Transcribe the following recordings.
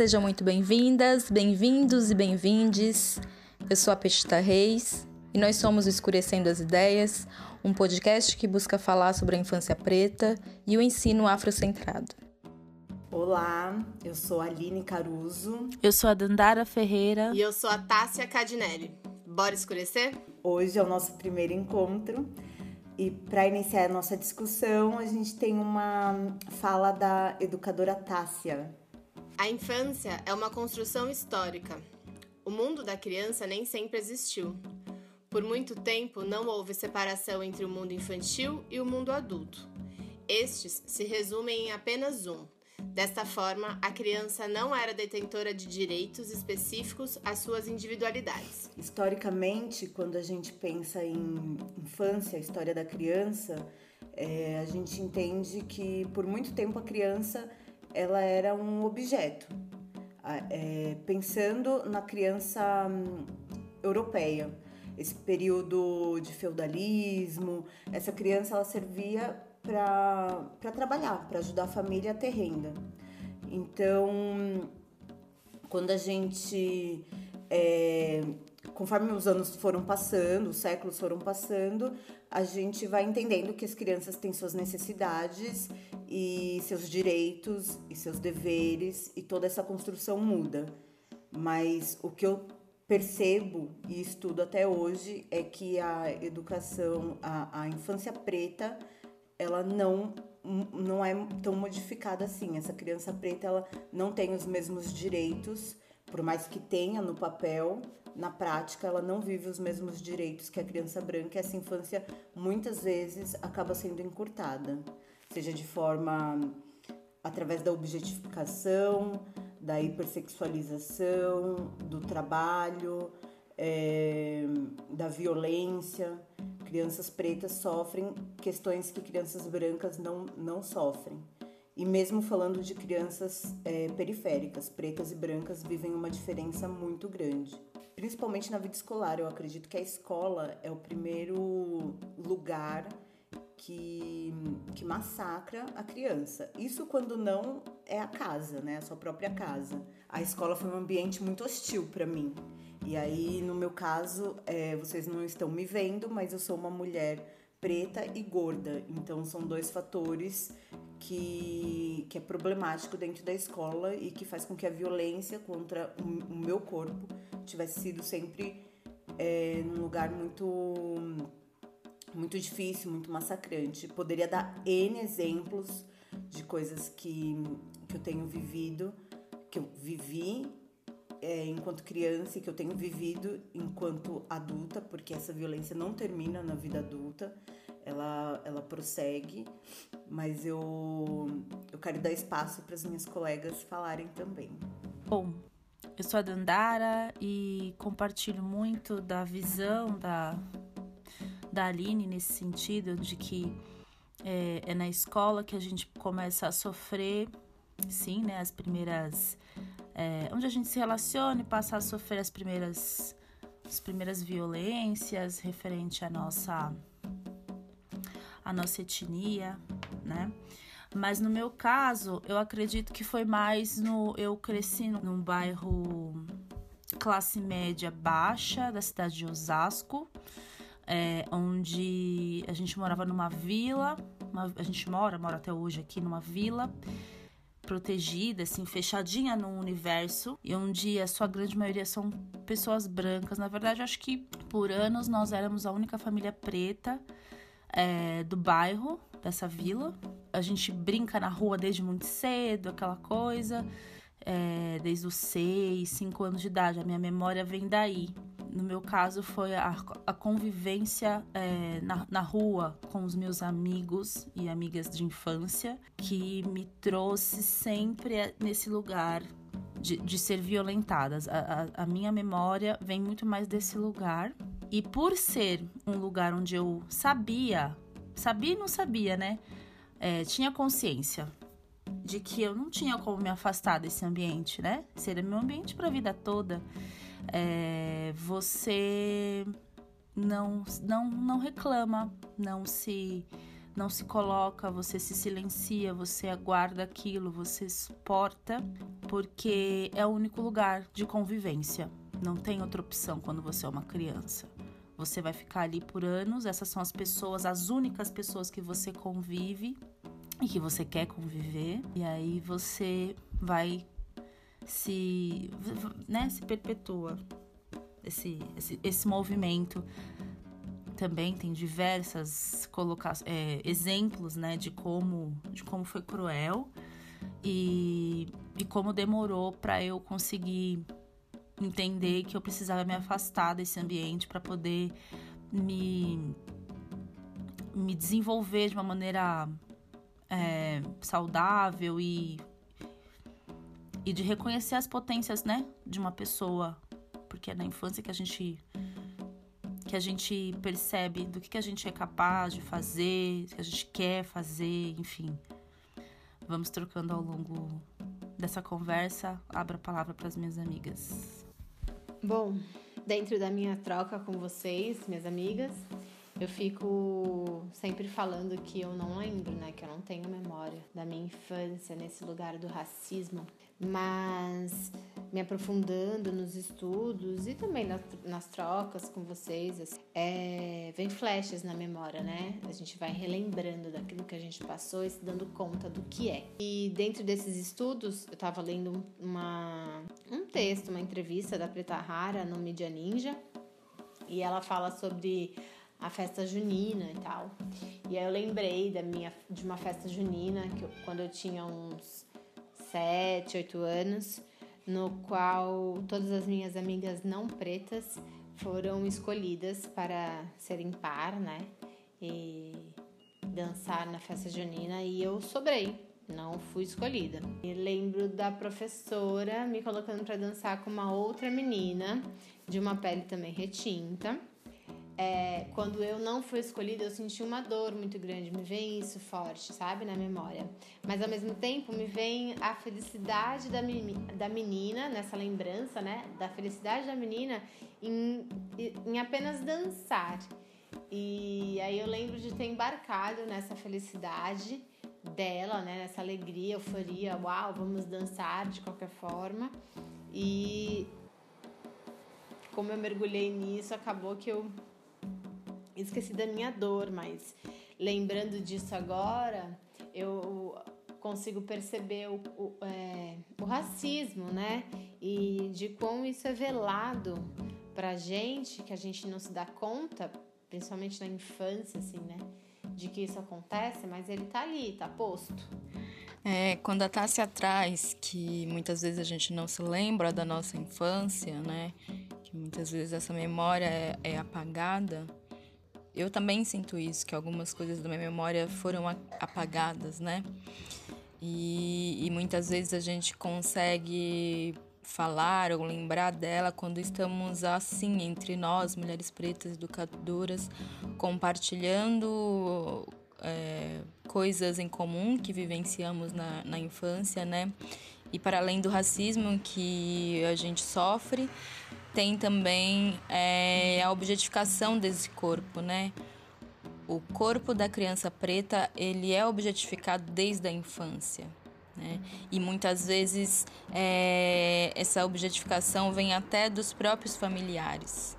sejam muito bem-vindas, bem-vindos e bem-vindes. Eu sou a Pestita Reis e nós somos o Escurecendo as Ideias, um podcast que busca falar sobre a infância preta e o ensino afrocentrado. Olá, eu sou a Aline Caruso. Eu sou a Dandara Ferreira. E eu sou a Tássia Cadinelli. Bora escurecer? Hoje é o nosso primeiro encontro e para iniciar a nossa discussão, a gente tem uma fala da educadora Tássia. A infância é uma construção histórica. O mundo da criança nem sempre existiu. Por muito tempo não houve separação entre o mundo infantil e o mundo adulto. Estes se resumem em apenas um. Desta forma, a criança não era detentora de direitos específicos às suas individualidades. Historicamente, quando a gente pensa em infância, a história da criança, é, a gente entende que por muito tempo a criança ela era um objeto. É, pensando na criança hum, europeia, esse período de feudalismo, essa criança ela servia para trabalhar, para ajudar a família a ter renda. Então, quando a gente é, conforme os anos foram passando, os séculos foram passando, a gente vai entendendo que as crianças têm suas necessidades e seus direitos e seus deveres e toda essa construção muda. Mas o que eu percebo e estudo até hoje é que a educação, a, a infância preta, ela não não é tão modificada assim. Essa criança preta ela não tem os mesmos direitos, por mais que tenha no papel, na prática ela não vive os mesmos direitos que a criança branca. E essa infância muitas vezes acaba sendo encurtada seja de forma através da objetificação, da hipersexualização, do trabalho, é, da violência. Crianças pretas sofrem questões que crianças brancas não, não sofrem. E mesmo falando de crianças é, periféricas, pretas e brancas vivem uma diferença muito grande. Principalmente na vida escolar, eu acredito que a escola é o primeiro lugar que, que massacra a criança. Isso quando não é a casa, né? A sua própria casa. A escola foi um ambiente muito hostil para mim. E aí, no meu caso, é, vocês não estão me vendo, mas eu sou uma mulher preta e gorda. Então, são dois fatores que, que é problemático dentro da escola e que faz com que a violência contra o, o meu corpo tivesse sido sempre é, num lugar muito muito difícil, muito massacrante. Poderia dar N exemplos de coisas que, que eu tenho vivido, que eu vivi é, enquanto criança e que eu tenho vivido enquanto adulta, porque essa violência não termina na vida adulta, ela, ela prossegue, mas eu, eu quero dar espaço para as minhas colegas falarem também. Bom, eu sou a Dandara e compartilho muito da visão da da Aline nesse sentido, de que é, é na escola que a gente começa a sofrer, sim, né, as primeiras. É, onde a gente se relaciona e passa a sofrer as primeiras, as primeiras violências referente à nossa, à nossa etnia, né? Mas no meu caso, eu acredito que foi mais no. Eu cresci num bairro classe média baixa da cidade de Osasco é, onde a gente morava numa vila, uma, a gente mora, mora até hoje aqui numa vila protegida, assim, fechadinha no universo, e onde a sua grande maioria são pessoas brancas. Na verdade, acho que por anos nós éramos a única família preta é, do bairro, dessa vila. A gente brinca na rua desde muito cedo, aquela coisa, é, desde os seis, cinco anos de idade. A minha memória vem daí no meu caso, foi a, a convivência é, na, na rua com os meus amigos e amigas de infância que me trouxe sempre nesse lugar de, de ser violentadas. A, a, a minha memória vem muito mais desse lugar. E por ser um lugar onde eu sabia, sabia e não sabia, né? É, tinha consciência de que eu não tinha como me afastar desse ambiente, né? Seria meu ambiente para a vida toda é, você não, não, não reclama, não se não se coloca, você se silencia, você aguarda aquilo, você suporta, porque é o único lugar de convivência. Não tem outra opção quando você é uma criança. Você vai ficar ali por anos, essas são as pessoas, as únicas pessoas que você convive e que você quer conviver, e aí você vai se, né, se perpetua esse, esse, esse movimento. Também tem diversas coloca é, exemplos né, de, como, de como foi cruel e, e como demorou para eu conseguir entender que eu precisava me afastar desse ambiente para poder me, me desenvolver de uma maneira é, saudável e, e de reconhecer as potências né, de uma pessoa. Porque é na infância que a gente que a gente percebe do que, que a gente é capaz de fazer, que a gente quer fazer, enfim. Vamos trocando ao longo dessa conversa. Abra a palavra para as minhas amigas. Bom, dentro da minha troca com vocês, minhas amigas, eu fico sempre falando que eu não lembro, né? Que eu não tenho memória da minha infância nesse lugar do racismo. Mas me aprofundando nos estudos e também nas, nas trocas com vocês, assim, é, vem flashes na memória, né? A gente vai relembrando daquilo que a gente passou e se dando conta do que é. E dentro desses estudos, eu tava lendo uma, um texto, uma entrevista da Preta Rara no Media Ninja, e ela fala sobre a festa junina e tal. E aí eu lembrei da minha, de uma festa junina que eu, quando eu tinha uns 7, 8 anos, no qual todas as minhas amigas não pretas foram escolhidas para serem par, né? E dançar na festa junina e eu sobrei, não fui escolhida. E lembro da professora me colocando para dançar com uma outra menina de uma pele também retinta é, quando eu não fui escolhida, eu senti uma dor muito grande. Me vem isso forte, sabe, na memória. Mas ao mesmo tempo, me vem a felicidade da, da menina, nessa lembrança, né? Da felicidade da menina em, em apenas dançar. E aí eu lembro de ter embarcado nessa felicidade dela, né? Nessa alegria, euforia, uau, vamos dançar de qualquer forma. E como eu mergulhei nisso, acabou que eu esqueci da minha dor, mas lembrando disso agora, eu consigo perceber o, o, é, o racismo, né? E de como isso é velado pra gente, que a gente não se dá conta, principalmente na infância, assim, né? De que isso acontece, mas ele tá ali, tá posto. É, quando a Tássia traz que muitas vezes a gente não se lembra da nossa infância, né? Que muitas vezes essa memória é, é apagada eu também sinto isso, que algumas coisas da minha memória foram apagadas, né? E, e muitas vezes a gente consegue falar ou lembrar dela quando estamos assim entre nós, mulheres pretas educadoras, compartilhando é, coisas em comum que vivenciamos na, na infância, né? E para além do racismo que a gente sofre, tem também é, a objetificação desse corpo, né? O corpo da criança preta ele é objetificado desde a infância. Né? E muitas vezes é, essa objetificação vem até dos próprios familiares.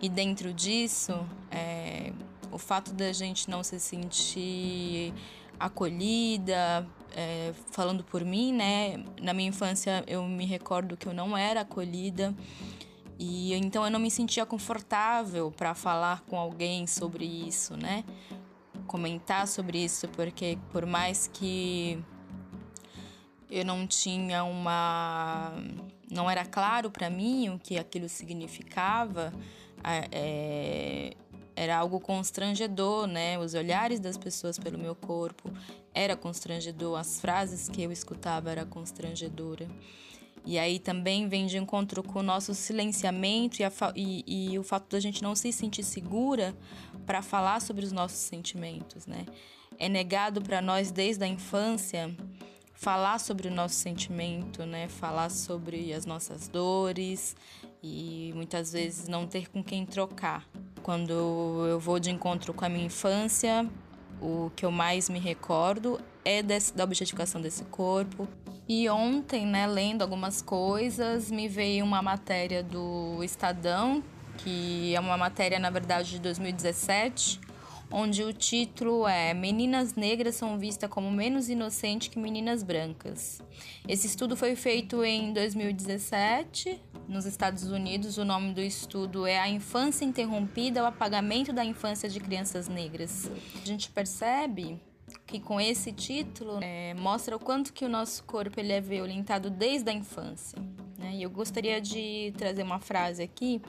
E dentro disso, é, o fato da gente não se sentir acolhida, é, falando por mim, né? Na minha infância eu me recordo que eu não era acolhida e então eu não me sentia confortável para falar com alguém sobre isso, né? Comentar sobre isso, porque por mais que eu não tinha uma. não era claro para mim o que aquilo significava, é, era algo constrangedor, né? Os olhares das pessoas pelo meu corpo era constrangedor, as frases que eu escutava era constrangedora. E aí também vem de encontro com o nosso silenciamento e, e, e o fato da gente não se sentir segura para falar sobre os nossos sentimentos, né? É negado para nós desde a infância falar sobre o nosso sentimento, né? Falar sobre as nossas dores e muitas vezes não ter com quem trocar. Quando eu vou de encontro com a minha infância, o que eu mais me recordo é desse, da objetificação desse corpo. E ontem, né, lendo algumas coisas, me veio uma matéria do Estadão, que é uma matéria, na verdade, de 2017, onde o título é Meninas negras são vistas como menos inocentes que meninas brancas. Esse estudo foi feito em 2017 nos Estados Unidos. O nome do estudo é A Infância Interrompida, o apagamento da infância de crianças negras. A gente percebe que com esse título é, mostra o quanto que o nosso corpo ele é violentado desde a infância. Né? E eu gostaria de trazer uma frase aqui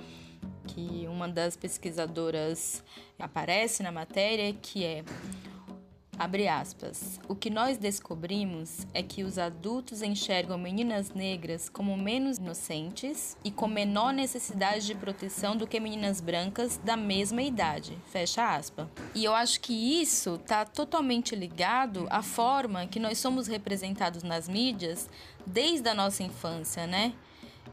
que uma das pesquisadoras aparece na matéria, que é Abre aspas. O que nós descobrimos é que os adultos enxergam meninas negras como menos inocentes e com menor necessidade de proteção do que meninas brancas da mesma idade. Fecha aspas. E eu acho que isso está totalmente ligado à forma que nós somos representados nas mídias desde a nossa infância, né?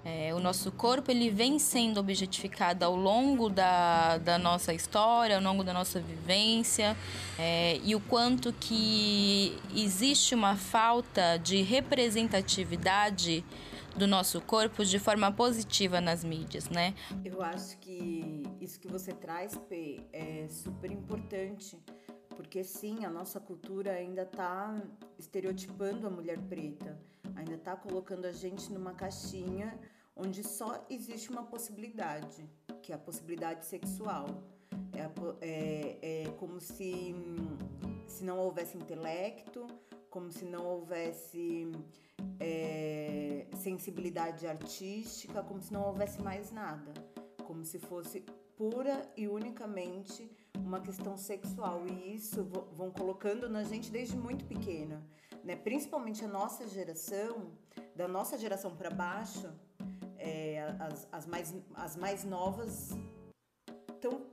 É, o nosso corpo ele vem sendo objetificado ao longo da, da nossa história, ao longo da nossa vivência, é, e o quanto que existe uma falta de representatividade do nosso corpo de forma positiva nas mídias, né? Eu acho que isso que você traz, P, é super importante, porque sim, a nossa cultura ainda está estereotipando a mulher preta ainda está colocando a gente numa caixinha onde só existe uma possibilidade, que é a possibilidade sexual. É, é, é como se, se não houvesse intelecto, como se não houvesse é, sensibilidade artística, como se não houvesse mais nada, como se fosse pura e unicamente uma questão sexual. E isso vão colocando na gente desde muito pequena né? principalmente a nossa geração, da nossa geração para baixo, é, as, as, mais, as mais novas estão.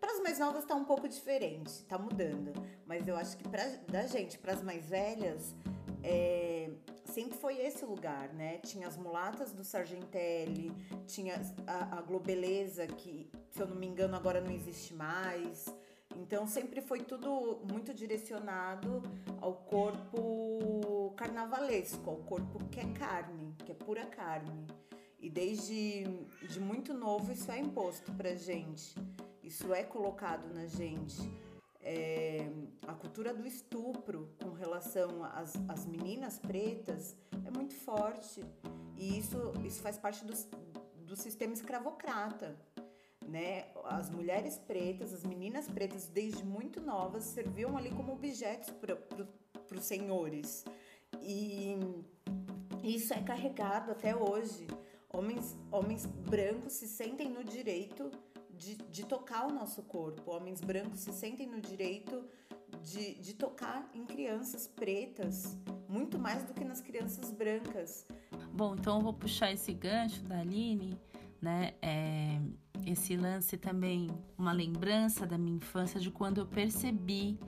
Para as mais novas está um pouco diferente, está mudando. Mas eu acho que pra, da gente, para as mais velhas, é, sempre foi esse lugar, né? Tinha as mulatas do Sargentelli, tinha a, a Globeleza, que, se eu não me engano, agora não existe mais. Então sempre foi tudo muito direcionado ao corpo carnavalesco, ao corpo que é carne, que é pura carne. E desde de muito novo isso é imposto pra gente, isso é colocado na gente. É, a cultura do estupro com relação às, às meninas pretas é muito forte. E isso, isso faz parte do, do sistema escravocrata né? As mulheres pretas, as meninas pretas, desde muito novas, serviam ali como objetos para os senhores. E isso é carregado até hoje. Homens, homens brancos se sentem no direito de, de tocar o nosso corpo. Homens brancos se sentem no direito de, de tocar em crianças pretas, muito mais do que nas crianças brancas. Bom, então eu vou puxar esse gancho da Aline, né? É, esse lance também, uma lembrança da minha infância de quando eu percebi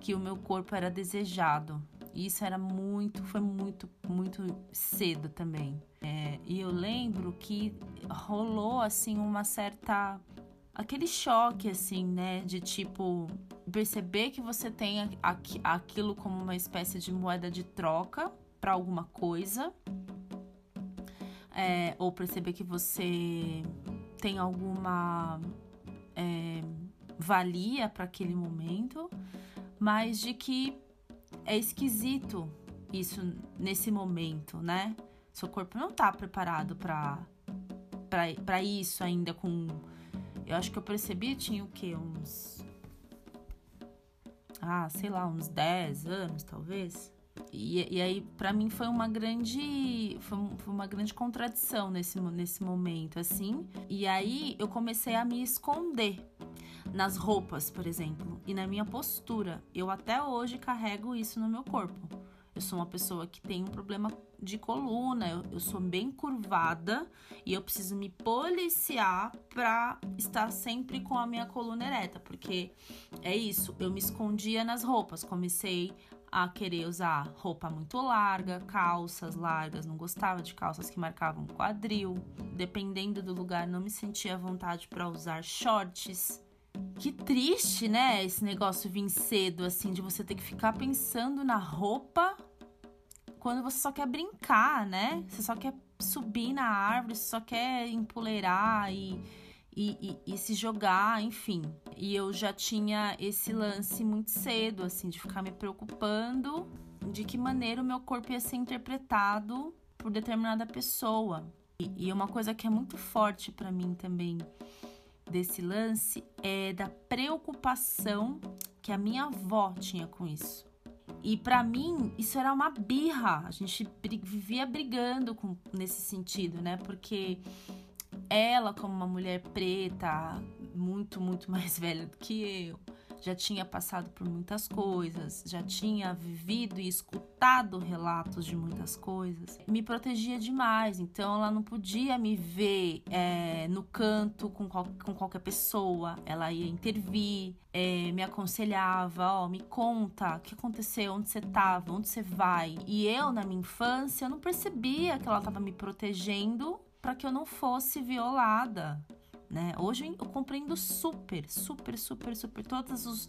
que o meu corpo era desejado. Isso era muito, foi muito, muito cedo também. É, e eu lembro que rolou assim uma certa aquele choque assim, né, de tipo perceber que você tem aquilo como uma espécie de moeda de troca para alguma coisa, é, ou perceber que você tem alguma é, valia para aquele momento, mas de que é esquisito isso nesse momento, né? Seu corpo não tá preparado para para isso ainda com eu acho que eu percebi tinha o que uns ah, sei lá, uns 10 anos talvez. E, e aí, para mim, foi uma grande. Foi, foi, uma grande contradição nesse, nesse momento, assim. E aí eu comecei a me esconder nas roupas, por exemplo, e na minha postura. Eu até hoje carrego isso no meu corpo. Eu sou uma pessoa que tem um problema de coluna, eu, eu sou bem curvada e eu preciso me policiar para estar sempre com a minha coluna ereta, porque é isso, eu me escondia nas roupas, comecei a querer usar roupa muito larga, calças largas, não gostava de calças que marcavam quadril. Dependendo do lugar, não me sentia à vontade para usar shorts. que triste, né? Esse negócio vir cedo, assim, de você ter que ficar pensando na roupa quando você só quer brincar, né? Você só quer subir na árvore, você só quer empoleirar e, e, e, e, se jogar, enfim. E eu já tinha esse lance muito cedo, assim, de ficar me preocupando de que maneira o meu corpo ia ser interpretado por determinada pessoa. E, e uma coisa que é muito forte para mim também desse lance é da preocupação que a minha avó tinha com isso. E para mim, isso era uma birra. A gente vivia brigando com, nesse sentido, né? Porque ela, como uma mulher preta, muito, muito mais velha do que eu, já tinha passado por muitas coisas, já tinha vivido e escutado relatos de muitas coisas, me protegia demais. Então ela não podia me ver é, no canto com, qual, com qualquer pessoa, ela ia intervir, é, me aconselhava: Ó, oh, me conta o que aconteceu, onde você estava, onde você vai. E eu, na minha infância, não percebia que ela estava me protegendo para que eu não fosse violada né? Hoje eu compreendo super, super, super, super todos os,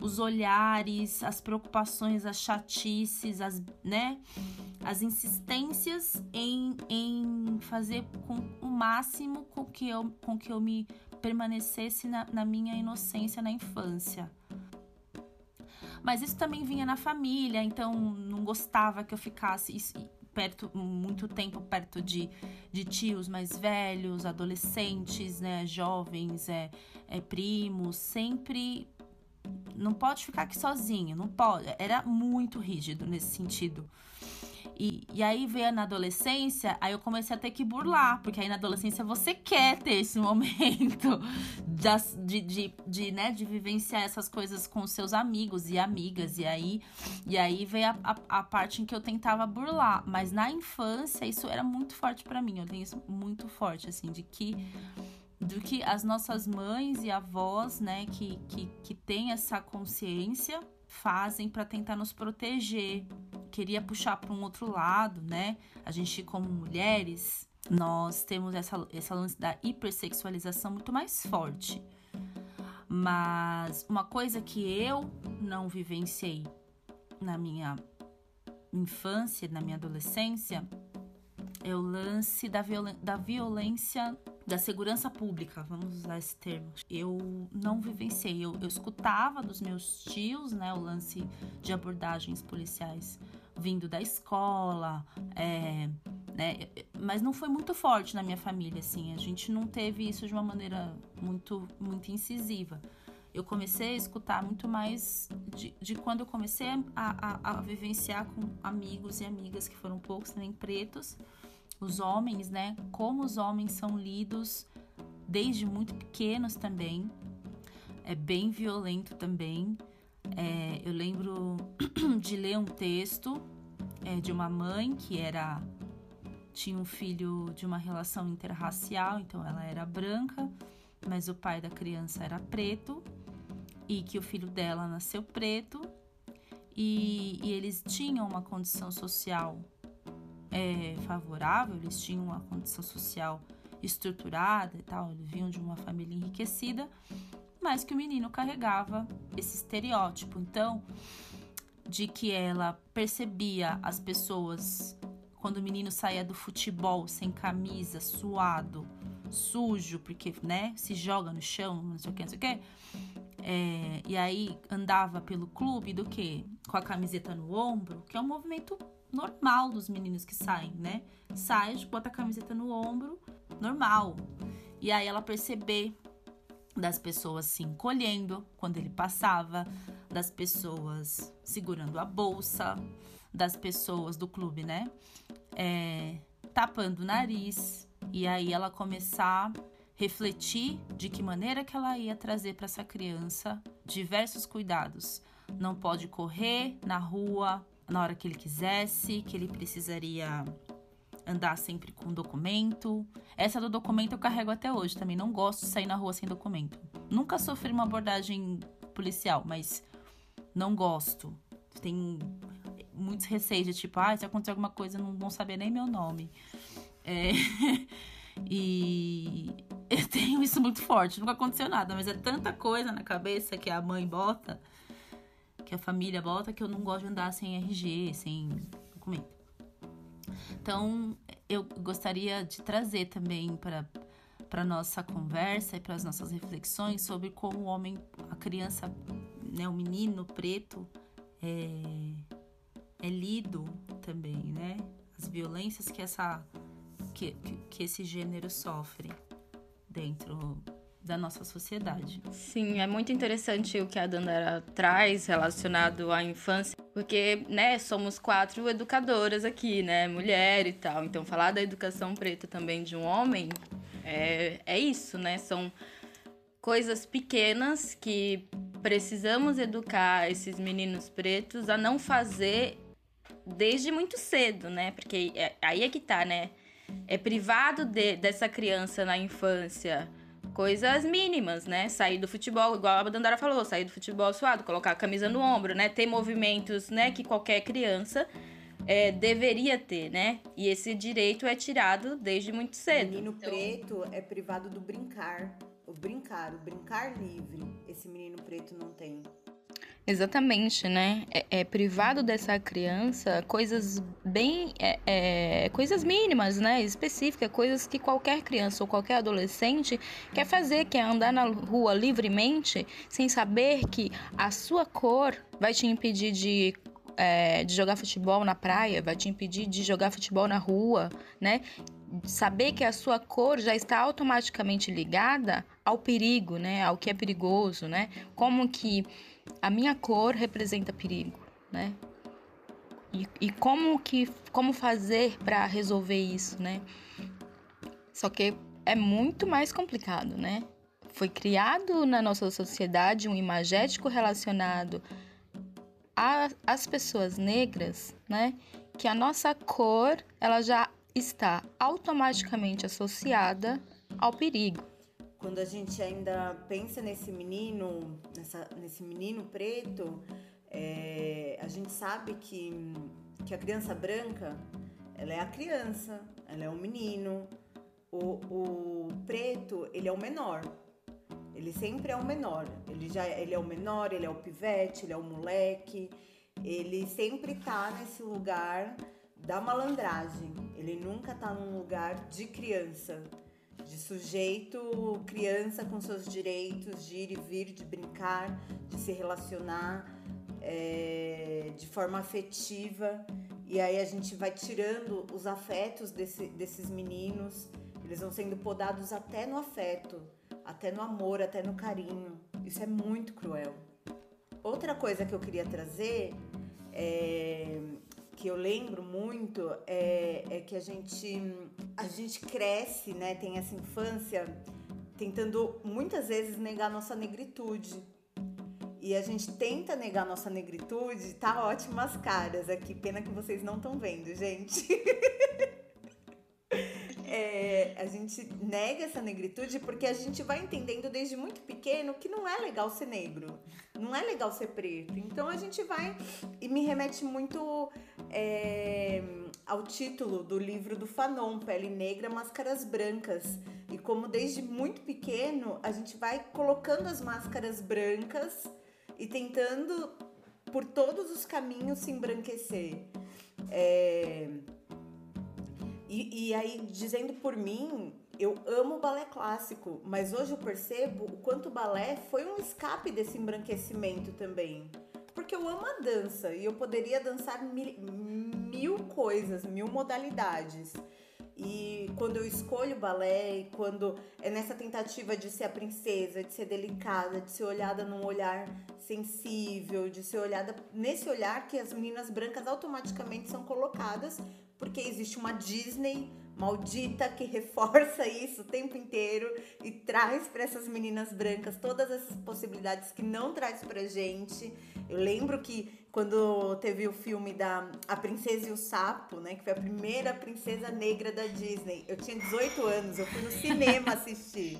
os olhares, as preocupações, as chatices, as, né? As insistências em, em fazer com o máximo com que eu, com que eu me permanecesse na, na minha inocência na infância. Mas isso também vinha na família, então não gostava que eu ficasse. Isso, perto, muito tempo perto de, de tios mais velhos, adolescentes, né, jovens, é, é, primos, sempre não pode ficar aqui sozinho, não pode. Era muito rígido nesse sentido. E, e aí veio na adolescência, aí eu comecei a ter que burlar, porque aí na adolescência você quer ter esse momento de, de, de, né, de vivenciar essas coisas com seus amigos e amigas. E aí, e aí veio a, a, a parte em que eu tentava burlar. Mas na infância, isso era muito forte para mim. Eu tenho isso muito forte, assim, de que do que as nossas mães e avós, né, que, que, que têm essa consciência fazem para tentar nos proteger. Queria puxar para um outro lado, né? A gente, como mulheres, nós temos essa, essa lance da hipersexualização muito mais forte. Mas uma coisa que eu não vivenciei na minha infância, na minha adolescência, é o lance da, violen da violência da segurança pública, vamos usar esse termo. Eu não vivenciei, eu, eu escutava dos meus tios, né, o lance de abordagens policiais vindo da escola, é, né, mas não foi muito forte na minha família, assim, a gente não teve isso de uma maneira muito, muito incisiva. Eu comecei a escutar muito mais de, de quando eu comecei a, a, a vivenciar com amigos e amigas que foram poucos, também pretos, os homens, né? Como os homens são lidos desde muito pequenos também. É bem violento também. É, eu lembro de ler um texto é, de uma mãe que era tinha um filho de uma relação interracial, então ela era branca, mas o pai da criança era preto e que o filho dela nasceu preto e, e eles tinham uma condição social é, favorável, eles tinham uma condição social estruturada e tal, eles vinham de uma família enriquecida, mas que o menino carregava esse estereótipo. Então, de que ela percebia as pessoas quando o menino saía do futebol sem camisa, suado, sujo, porque, né, se joga no chão, não sei o que, não sei o que. É, e aí andava pelo clube do que? Com a camiseta no ombro, que é um movimento normal dos meninos que saem, né? Sai, bota a camiseta no ombro, normal. E aí ela perceber das pessoas se encolhendo quando ele passava, das pessoas segurando a bolsa, das pessoas do clube, né? É, tapando o nariz. E aí ela começar a refletir de que maneira que ela ia trazer para essa criança diversos cuidados. Não pode correr na rua, na hora que ele quisesse, que ele precisaria andar sempre com documento. Essa do documento eu carrego até hoje, também não gosto de sair na rua sem documento. Nunca sofri uma abordagem policial, mas não gosto. Tem muitos receios de tipo, ah, se acontecer alguma coisa, não vão saber nem meu nome. É... E eu tenho isso muito forte, nunca aconteceu nada, mas é tanta coisa na cabeça que a mãe bota, que a família bota, que eu não gosto de andar sem RG, sem documento. Então, eu gostaria de trazer também para para nossa conversa e para as nossas reflexões sobre como o homem, a criança, né, o menino preto é, é lido também, né? As violências que essa que, que, esse gênero sofre dentro da nossa sociedade. Sim, é muito interessante o que a Dandara traz relacionado à infância, porque, né, somos quatro educadoras aqui, né, mulher e tal. Então, falar da educação preta também de um homem é, é isso, né? São coisas pequenas que precisamos educar esses meninos pretos a não fazer desde muito cedo, né? Porque é, aí é que tá, né? É privado de, dessa criança na infância coisas mínimas, né? Sair do futebol, igual a Dandara falou, sair do futebol suado, colocar a camisa no ombro, né? Ter movimentos, né? Que qualquer criança é, deveria ter, né? E esse direito é tirado desde muito cedo. O menino então... preto é privado do brincar. O brincar, o brincar livre. Esse menino preto não tem. Exatamente, né? É, é, privado dessa criança coisas bem. É, é, coisas mínimas, né? Específicas, coisas que qualquer criança ou qualquer adolescente quer fazer, quer andar na rua livremente, sem saber que a sua cor vai te impedir de é, de jogar futebol na praia, vai te impedir de jogar futebol na rua, né? Saber que a sua cor já está automaticamente ligada ao perigo, né? Ao que é perigoso, né? Como que a minha cor representa perigo, né? E, e como que como fazer para resolver isso, né? Só que é muito mais complicado, né? Foi criado na nossa sociedade um imagético relacionado as pessoas negras, né, que a nossa cor ela já está automaticamente associada ao perigo. Quando a gente ainda pensa nesse menino, nessa, nesse menino preto, é, a gente sabe que, que a criança branca, ela é a criança, ela é o menino, o, o preto, ele é o menor, ele sempre é o menor. Ele já ele é o menor, ele é o pivete, ele é o moleque. Ele sempre tá nesse lugar da malandragem. Ele nunca tá num lugar de criança, de sujeito criança com seus direitos de ir e vir, de brincar, de se relacionar é, de forma afetiva. E aí a gente vai tirando os afetos desse, desses meninos. Eles vão sendo podados até no afeto até no amor, até no carinho. Isso é muito cruel. Outra coisa que eu queria trazer, é, que eu lembro muito, é, é, que a gente, a gente cresce, né? Tem essa infância tentando muitas vezes negar nossa negritude. E a gente tenta negar nossa negritude, tá ótimas caras aqui. Pena que vocês não estão vendo, gente. é, a gente nega essa negritude porque a gente vai entendendo desde muito pequeno que não é legal ser negro, não é legal ser preto. Então a gente vai e me remete muito é, ao título do livro do Fanon, Pele Negra, Máscaras Brancas. E como desde muito pequeno a gente vai colocando as máscaras brancas e tentando por todos os caminhos se embranquecer. É, e, e aí, dizendo por mim, eu amo balé clássico, mas hoje eu percebo o quanto o balé foi um escape desse embranquecimento também. Porque eu amo a dança e eu poderia dançar mil, mil coisas, mil modalidades. E quando eu escolho balé quando é nessa tentativa de ser a princesa, de ser delicada, de ser olhada num olhar sensível, de ser olhada nesse olhar que as meninas brancas automaticamente são colocadas porque existe uma Disney maldita que reforça isso o tempo inteiro e traz para essas meninas brancas todas essas possibilidades que não traz pra gente. Eu lembro que quando teve o filme da A Princesa e o Sapo, né, que foi a primeira princesa negra da Disney, eu tinha 18 anos, eu fui no cinema assistir.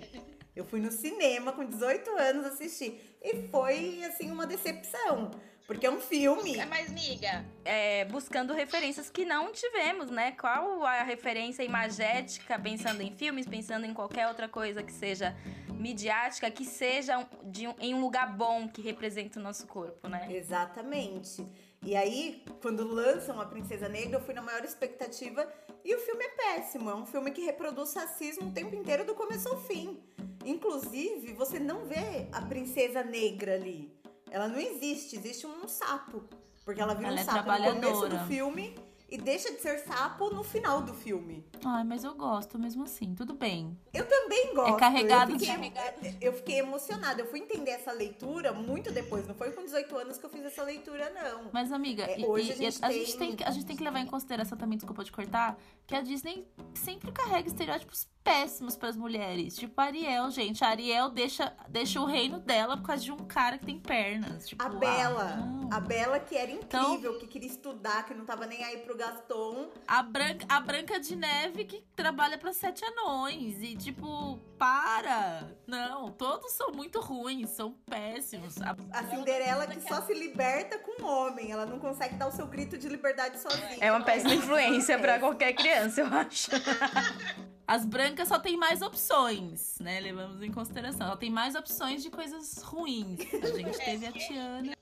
Eu fui no cinema com 18 anos assistir e foi assim uma decepção, Porque é um filme. É mais miga. É, buscando referências que não tivemos, né? Qual a referência imagética, pensando em filmes, pensando em qualquer outra coisa que seja midiática, que seja de um, em um lugar bom que representa o nosso corpo, né? Exatamente. E aí, quando lançam a Princesa Negra, eu fui na maior expectativa e o filme é péssimo. É um filme que reproduz racismo o tempo inteiro, do começo ao fim. Inclusive, você não vê a Princesa Negra ali. Ela não existe, existe um sapo. Porque ela vira ela um é sapo no começo do filme e deixa de ser sapo no final do filme. Ai, mas eu gosto mesmo assim, tudo bem. Eu também gosto. É carregado eu fiquei, de... Eu fiquei emocionada. Eu fui entender essa leitura muito depois. Não foi com 18 anos que eu fiz essa leitura, não. Mas, amiga, é, hoje e, a, gente, a, tem... gente tem, a gente tem que levar em consideração também, desculpa te cortar, que a Disney sempre carrega estereótipos péssimos para as mulheres. Tipo, a Ariel, gente. A Ariel deixa, deixa o reino dela por causa de um cara que tem pernas. Tipo, a Bela. Ah, a Bela que era então incrível, então, que queria estudar, que não tava nem aí pro Gaston. A Branca, a Branca de Neve que trabalha para sete anões. E, tipo, para! Não, todos são muito ruins, são péssimos. A, a Cinderela que só se liberta com um homem. Ela não consegue dar o seu grito de liberdade sozinha. É uma péssima influência para qualquer criança, eu acho. As brancas só tem mais opções, né? Levamos em consideração. Ela tem mais opções de coisas ruins. A gente teve a Tiana.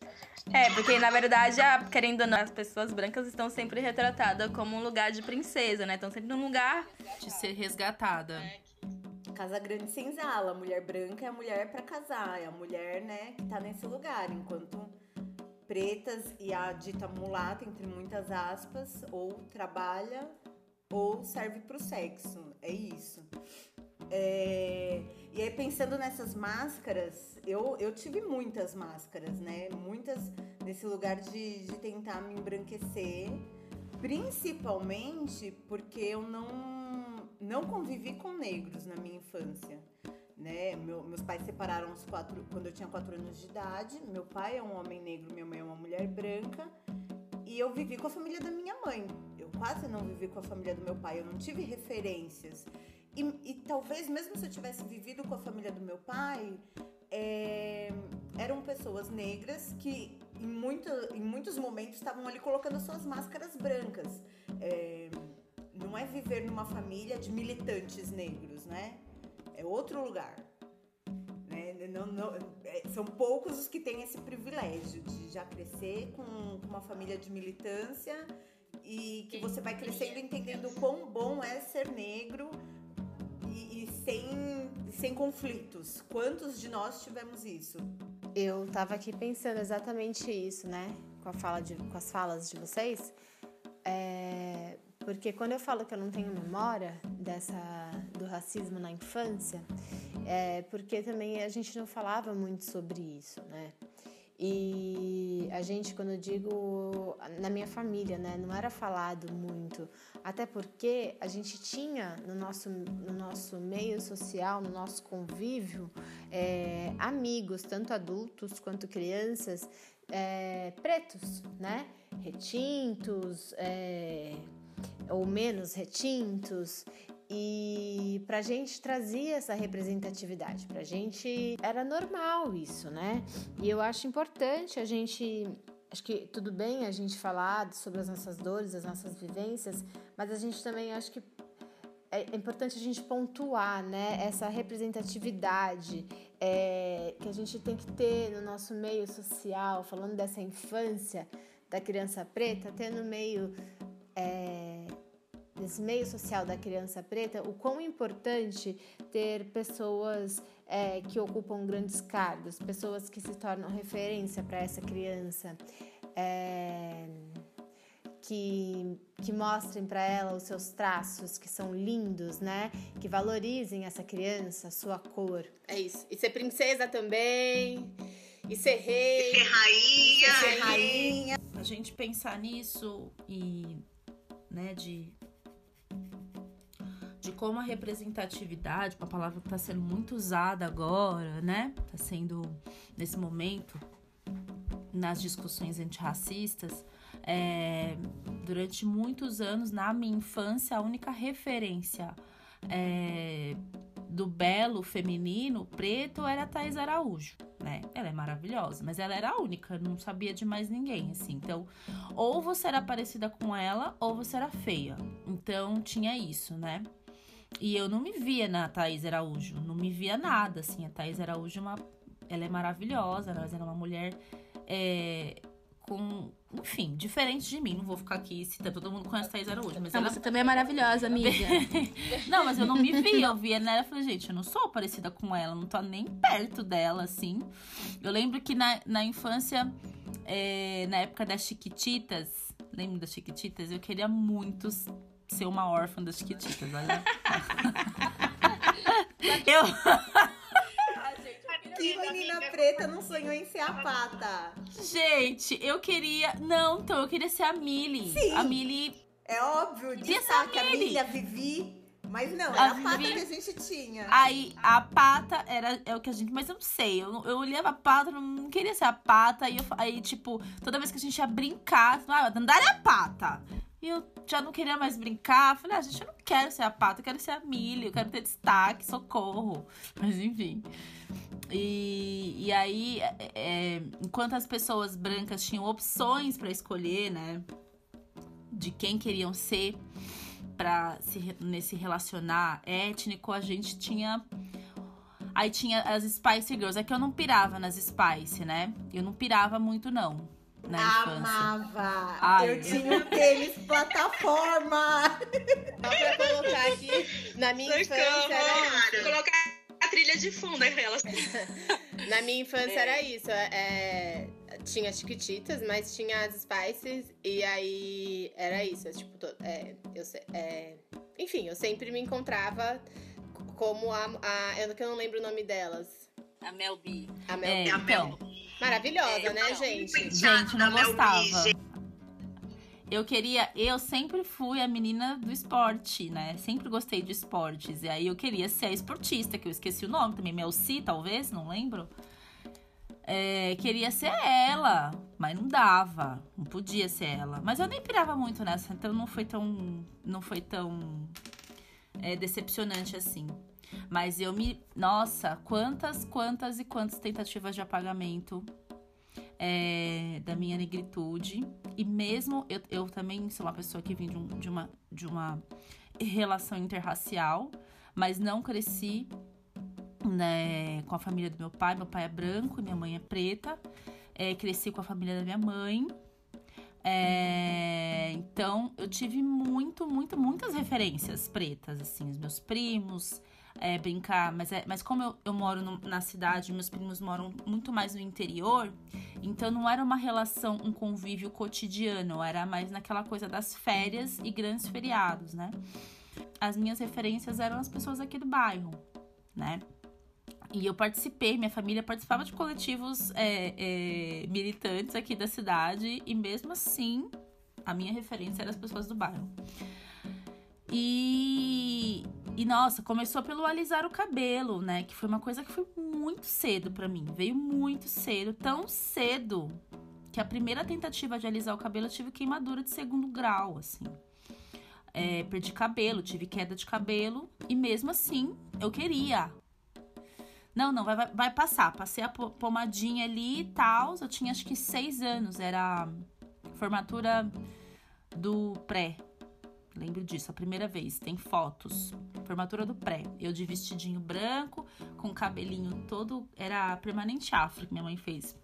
É, porque na verdade, a, querendo ou não, as pessoas brancas estão sempre retratadas como um lugar de princesa, né? Estão sempre num lugar de ser resgatada. Casa Grande Senzala, a mulher branca é a mulher para casar, é a mulher, né, que tá nesse lugar, enquanto pretas e a dita mulata, entre muitas aspas, ou trabalha ou serve para o sexo. É isso. É... E aí, pensando nessas máscaras, eu, eu tive muitas máscaras, né? Muitas nesse lugar de, de tentar me embranquecer, principalmente porque eu não, não convivi com negros na minha infância. Né? Meu, meus pais separaram quatro, quando eu tinha 4 anos de idade. Meu pai é um homem negro, minha mãe é uma mulher branca. E eu vivi com a família da minha mãe quase não vivi com a família do meu pai, eu não tive referências. E, e talvez, mesmo se eu tivesse vivido com a família do meu pai, é, eram pessoas negras que em, muito, em muitos momentos estavam ali colocando suas máscaras brancas. É, não é viver numa família de militantes negros, né? É outro lugar. Né? Não, não, é, são poucos os que têm esse privilégio de já crescer com, com uma família de militância e que você vai crescendo entendendo o quão bom é ser negro e, e, sem, sem conflitos. Quantos de nós tivemos isso? Eu tava aqui pensando exatamente isso, né? Com, a fala de, com as falas de vocês. É, porque quando eu falo que eu não tenho memória dessa do racismo na infância, é porque também a gente não falava muito sobre isso, né? E a gente, quando eu digo na minha família, né, não era falado muito, até porque a gente tinha no nosso, no nosso meio social, no nosso convívio, é, amigos, tanto adultos quanto crianças, é, pretos, né, retintos, é, ou menos retintos, e pra gente trazia essa representatividade, pra gente era normal isso, né? E eu acho importante a gente acho que tudo bem a gente falar sobre as nossas dores, as nossas vivências, mas a gente também acho que é importante a gente pontuar, né, essa representatividade é, que a gente tem que ter no nosso meio social, falando dessa infância da criança preta, ter no meio é, nesse meio social da criança preta, o quão importante ter pessoas é, que ocupam grandes cargos, pessoas que se tornam referência para essa criança, é, que, que mostrem para ela os seus traços, que são lindos, né? Que valorizem essa criança, a sua cor. É isso. E ser princesa também. E ser rei. E ser rainha. E ser rainha. A gente pensar nisso e, né, de de como a representatividade, uma palavra que está sendo muito usada agora, né? Está sendo, nesse momento, nas discussões antirracistas, é, durante muitos anos, na minha infância, a única referência é, do belo feminino preto era a Thais Araújo, né? Ela é maravilhosa, mas ela era a única, não sabia de mais ninguém, assim. Então, ou você era parecida com ela, ou você era feia. Então, tinha isso, né? E eu não me via na Thaís Araújo, não me via nada, assim. A Thaís Araújo, é uma, ela é maravilhosa, ela é uma mulher é, com, enfim, diferente de mim. Não vou ficar aqui citando, todo mundo conhece a Thaís Araújo. Mas não, ela... você também é maravilhosa, amiga. não, mas eu não me via, eu via nela e falei, gente, eu não sou parecida com ela, não tô nem perto dela, assim. Eu lembro que na, na infância, é, na época das Chiquititas, lembro das Chiquititas? Eu queria muito ser uma órfã das Chiquititas, olha. eu. Que menina preta não sonhou em ser a pata? Gente, eu queria. Não, então, eu queria ser a Millie. Sim. A Millie. É óbvio, destaque a Millie, a Vivi. Mas não, era a, a pata que a gente tinha. Aí, a pata era é o que a gente. Mas eu não sei. Eu, eu olhava a pata, não queria ser a pata. Aí, eu, aí, tipo, toda vez que a gente ia brincar, ah, andar é a pata. E eu já não queria mais brincar. Falei, ah, gente, eu não quero ser a pata, eu quero ser a Millie, eu quero ter destaque, socorro. Mas enfim. E, e aí, é, é enquanto as pessoas brancas tinham opções para escolher, né? De quem queriam ser para se nesse relacionar étnico, a gente tinha Aí tinha as Spice Girls. É que eu não pirava nas Spice, né? Eu não pirava muito, não. Na Amava! Ai. Eu tinha um tênis plataforma! Só pra colocar aqui, na minha infância era isso. Colocar trilha de fundo aquelas. na minha infância é. era isso. É, tinha Chiquititas, mas tinha as Spices. E aí era isso. Tipo, é, eu, é, enfim, eu sempre me encontrava como a, a. Eu não lembro o nome delas. A Mel B. A Mel é, B. Então, Maravilhosa, é, né, gente? Gente, não gostava. Eu queria, eu sempre fui a menina do esporte, né? Sempre gostei de esportes. E aí eu queria ser a esportista, que eu esqueci o nome também, Melci, talvez, não lembro. É, queria ser ela, mas não dava, não podia ser ela. Mas eu nem pirava muito nessa, então não foi tão, não foi tão é, decepcionante assim. Mas eu me. Nossa, quantas, quantas e quantas tentativas de apagamento é, da minha negritude. E mesmo eu, eu também sou uma pessoa que vim de, um, de, uma, de uma relação interracial, mas não cresci né, com a família do meu pai. Meu pai é branco, minha mãe é preta. É, cresci com a família da minha mãe. É, então eu tive muito, muito, muitas referências pretas, assim, os meus primos, é, brincar, mas, é, mas como eu, eu moro no, na cidade, meus primos moram muito mais no interior, então não era uma relação, um convívio cotidiano, era mais naquela coisa das férias e grandes feriados, né? As minhas referências eram as pessoas aqui do bairro, né? E eu participei, minha família participava de coletivos é, é, militantes aqui da cidade, e mesmo assim, a minha referência eram as pessoas do bairro. E, e nossa, começou pelo alisar o cabelo, né? Que foi uma coisa que foi muito cedo para mim. Veio muito cedo, tão cedo que a primeira tentativa de alisar o cabelo eu tive queimadura de segundo grau, assim. É, perdi cabelo, tive queda de cabelo e mesmo assim eu queria. Não, não, vai, vai, vai passar. Passei a pomadinha ali e tal. Eu tinha acho que seis anos, era formatura do pré, Lembro disso, a primeira vez. Tem fotos. Formatura do pré. Eu de vestidinho branco, com cabelinho todo. Era permanente afro que minha mãe fez.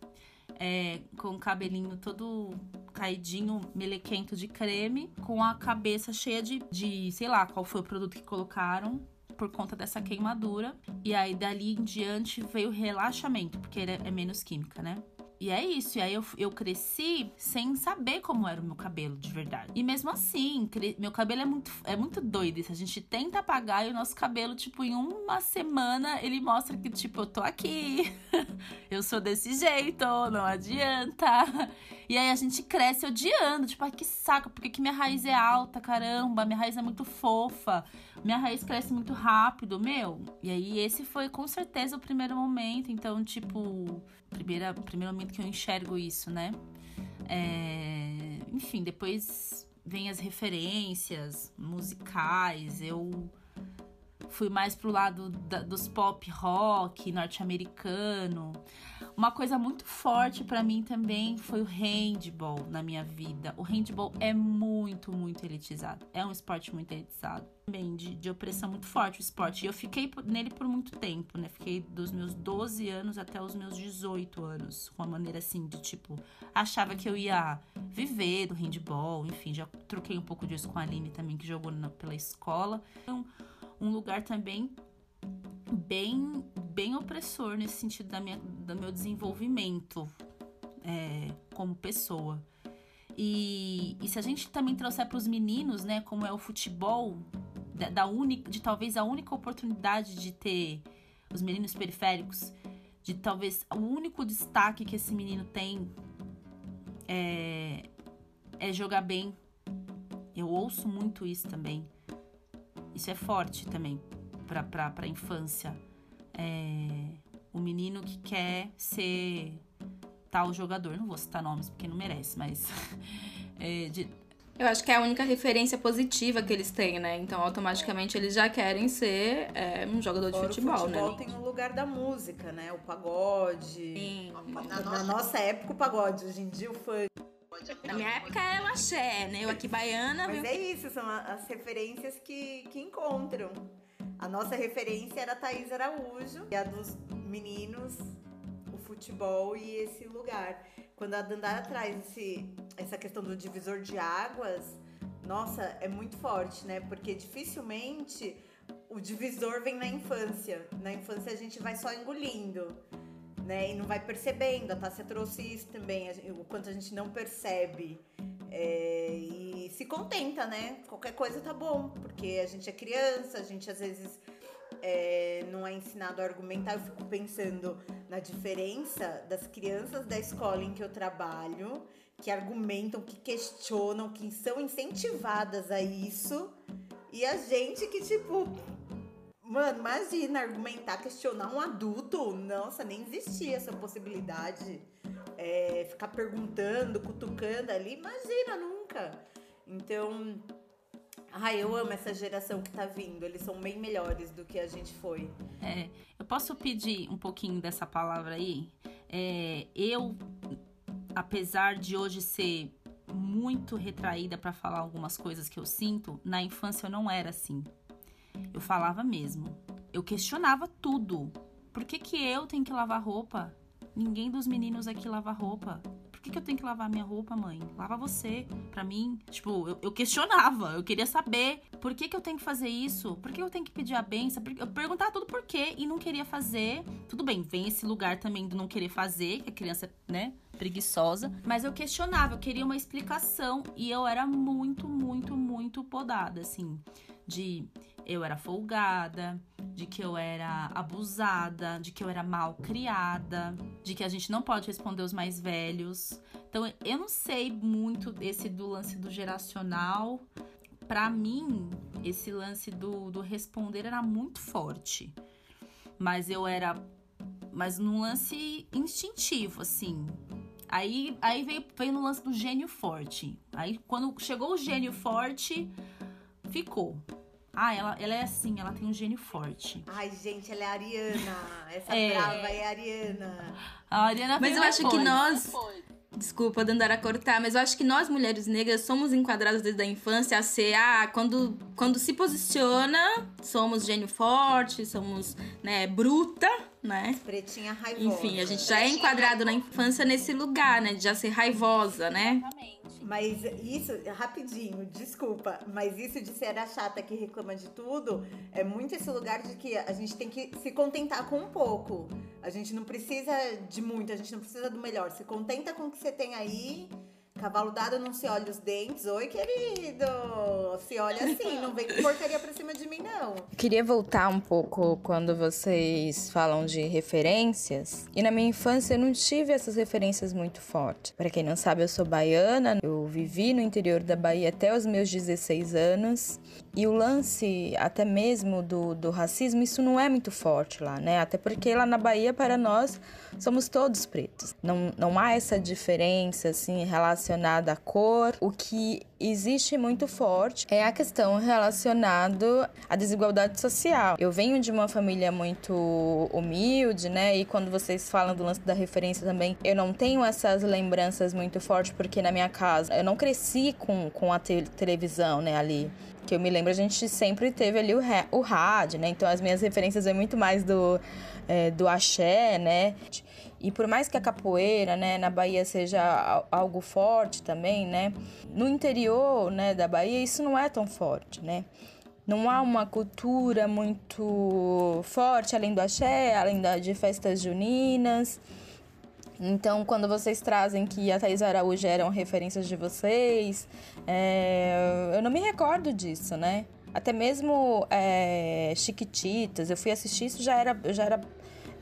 É, com o cabelinho todo caidinho, melequento de creme, com a cabeça cheia de, de, sei lá qual foi o produto que colocaram por conta dessa queimadura. E aí dali em diante veio o relaxamento, porque é menos química, né? E é isso. E aí eu, eu cresci sem saber como era o meu cabelo de verdade. E mesmo assim, meu cabelo é muito, é muito doido. Se a gente tenta apagar e o nosso cabelo, tipo, em uma semana, ele mostra que, tipo, eu tô aqui. eu sou desse jeito, não adianta. E aí a gente cresce odiando. Tipo, ai que saco, porque que minha raiz é alta, caramba, minha raiz é muito fofa. Minha raiz cresce muito rápido, meu. E aí esse foi com certeza o primeiro momento. Então, tipo, primeira, primeiro momento que eu enxergo isso, né? É, enfim, depois vem as referências musicais. Eu fui mais pro lado da, dos pop rock norte-americano. Uma coisa muito forte para mim também foi o handball na minha vida. O handball é muito, muito elitizado. É um esporte muito elitizado. Também de, de opressão muito forte o esporte. E eu fiquei nele por muito tempo, né? Fiquei dos meus 12 anos até os meus 18 anos. Com uma maneira assim de tipo, achava que eu ia viver do handball. Enfim, já troquei um pouco disso com a Aline também, que jogou na, pela escola. Então, um lugar também bem bem opressor nesse sentido da minha, do meu desenvolvimento é, como pessoa. E, e, se a gente também trouxer para os meninos, né, como é o futebol, da, da única, de talvez a única oportunidade de ter os meninos periféricos, de talvez o único destaque que esse menino tem é, é jogar bem. Eu ouço muito isso também. Isso é forte também para a infância. É, o menino que quer ser tal jogador. Não vou citar nomes porque não merece, mas. É, de... Eu acho que é a única referência positiva que eles têm, né? Então, automaticamente, eles já querem ser é, um jogador de futebol, o futebol né? tem o um lugar da música, né? O pagode. Sim. Na, na nossa época, o pagode. Hoje em dia, o funk. Na minha época é o axé, né? Eu aqui baiana. Mas é isso, são as referências que, que encontram. A nossa referência era a Thaís Araújo e a dos meninos, o futebol e esse lugar. Quando a Dandara traz esse, essa questão do divisor de águas, nossa, é muito forte, né? Porque dificilmente o divisor vem na infância. Na infância a gente vai só engolindo, né? E não vai percebendo. A Tássia trouxe isso também, o quanto a gente não percebe. É, e se contenta, né? Qualquer coisa tá bom, porque a gente é criança, a gente às vezes é, não é ensinado a argumentar. Eu fico pensando na diferença das crianças da escola em que eu trabalho, que argumentam, que questionam, que são incentivadas a isso, e a gente que, tipo, Mano, imagina argumentar, questionar um adulto. Nossa, nem existia essa possibilidade é, ficar perguntando, cutucando ali, imagina nunca. Então, ai, eu amo essa geração que tá vindo. Eles são bem melhores do que a gente foi. É, eu posso pedir um pouquinho dessa palavra aí? É, eu, apesar de hoje ser muito retraída para falar algumas coisas que eu sinto, na infância eu não era assim. Eu falava mesmo. Eu questionava tudo. Por que, que eu tenho que lavar roupa? Ninguém dos meninos aqui lava roupa. Por que, que eu tenho que lavar minha roupa, mãe? Lava você, pra mim. Tipo, eu, eu questionava, eu queria saber por que, que eu tenho que fazer isso, por que eu tenho que pedir a benção. Eu perguntava tudo por quê e não queria fazer. Tudo bem, vem esse lugar também do não querer fazer, que a criança, né, preguiçosa. Mas eu questionava, eu queria uma explicação e eu era muito, muito, muito podada, assim. De eu era folgada, de que eu era abusada, de que eu era mal criada, de que a gente não pode responder os mais velhos. Então eu não sei muito desse do lance do geracional. Para mim, esse lance do, do responder era muito forte. Mas eu era. Mas num lance instintivo, assim. Aí, aí veio, veio no lance do gênio forte. Aí quando chegou o gênio forte, ficou. Ah, ela, ela é assim, ela tem um gênio forte. Ai, gente, ela é a Ariana. Essa é. brava é a Ariana. A Ariana Mas eu acho que nós. Desculpa, Dandara cortar, mas eu acho que nós, mulheres negras, somos enquadradas desde a infância a ser, ah, quando, quando se posiciona, somos gênio forte, somos, né, bruta, né? Pretinha raivosa. Enfim, a gente já é enquadrado na infância nesse lugar, né, de já ser raivosa, né? Exatamente. Mas isso, rapidinho, desculpa, mas isso de ser a chata que reclama de tudo é muito esse lugar de que a gente tem que se contentar com um pouco. A gente não precisa de muito, a gente não precisa do melhor. Se contenta com o que você tem aí Cavalo dado não se olha os dentes. Oi, querido. Se olha assim, não vem porcaria pra cima de mim, não. Queria voltar um pouco quando vocês falam de referências. E na minha infância eu não tive essas referências muito fortes. Para quem não sabe, eu sou baiana. Eu vivi no interior da Bahia até os meus 16 anos. E o lance, até mesmo do, do racismo, isso não é muito forte lá, né? Até porque lá na Bahia, para nós, somos todos pretos. Não, não há essa diferença, assim, relacionada à cor. O que existe muito forte é a questão relacionada à desigualdade social. Eu venho de uma família muito humilde, né? E quando vocês falam do lance da referência também, eu não tenho essas lembranças muito fortes, porque na minha casa eu não cresci com, com a te televisão, né, ali que eu me lembro, a gente sempre teve ali o, o rádio, né? Então as minhas referências é muito mais do, é, do axé, né? E por mais que a capoeira, né, na Bahia seja algo forte também, né, no interior, né, da Bahia isso não é tão forte, né? Não há uma cultura muito forte além do axé, além da, de festas juninas. Então, quando vocês trazem que a Thais Araújo eram referências de vocês, é, eu não me recordo disso, né? Até mesmo é, Chiquititas, eu fui assistir isso já era, já era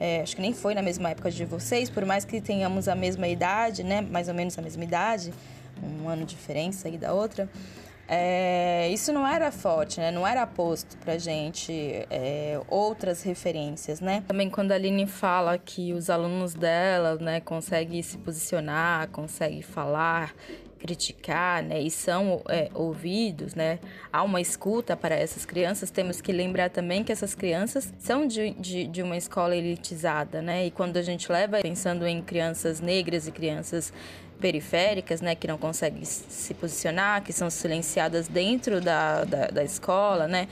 é, acho que nem foi na mesma época de vocês, por mais que tenhamos a mesma idade, né? Mais ou menos a mesma idade, um ano de diferença aí da outra. É, isso não era forte, né? Não era posto pra gente é, outras referências, né? Também quando a Aline fala que os alunos dela, né, conseguem se posicionar, conseguem falar, criticar, né, e são é, ouvidos, né, há uma escuta para essas crianças, temos que lembrar também que essas crianças são de, de, de uma escola elitizada, né, e quando a gente leva pensando em crianças negras e crianças periféricas, né, que não conseguem se posicionar, que são silenciadas dentro da, da, da escola, né,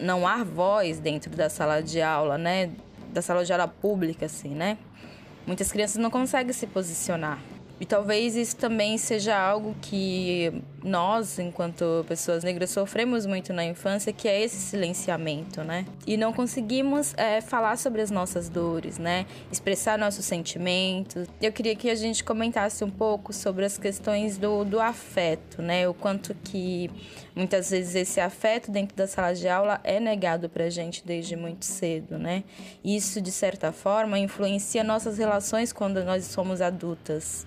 não há voz dentro da sala de aula, né, da sala de aula pública, assim, né, muitas crianças não conseguem se posicionar, e talvez isso também seja algo que nós, enquanto pessoas negras, sofremos muito na infância, que é esse silenciamento, né? E não conseguimos é, falar sobre as nossas dores, né? Expressar nossos sentimentos. Eu queria que a gente comentasse um pouco sobre as questões do, do afeto, né? O quanto que muitas vezes esse afeto dentro da sala de aula é negado pra gente desde muito cedo, né? Isso, de certa forma, influencia nossas relações quando nós somos adultas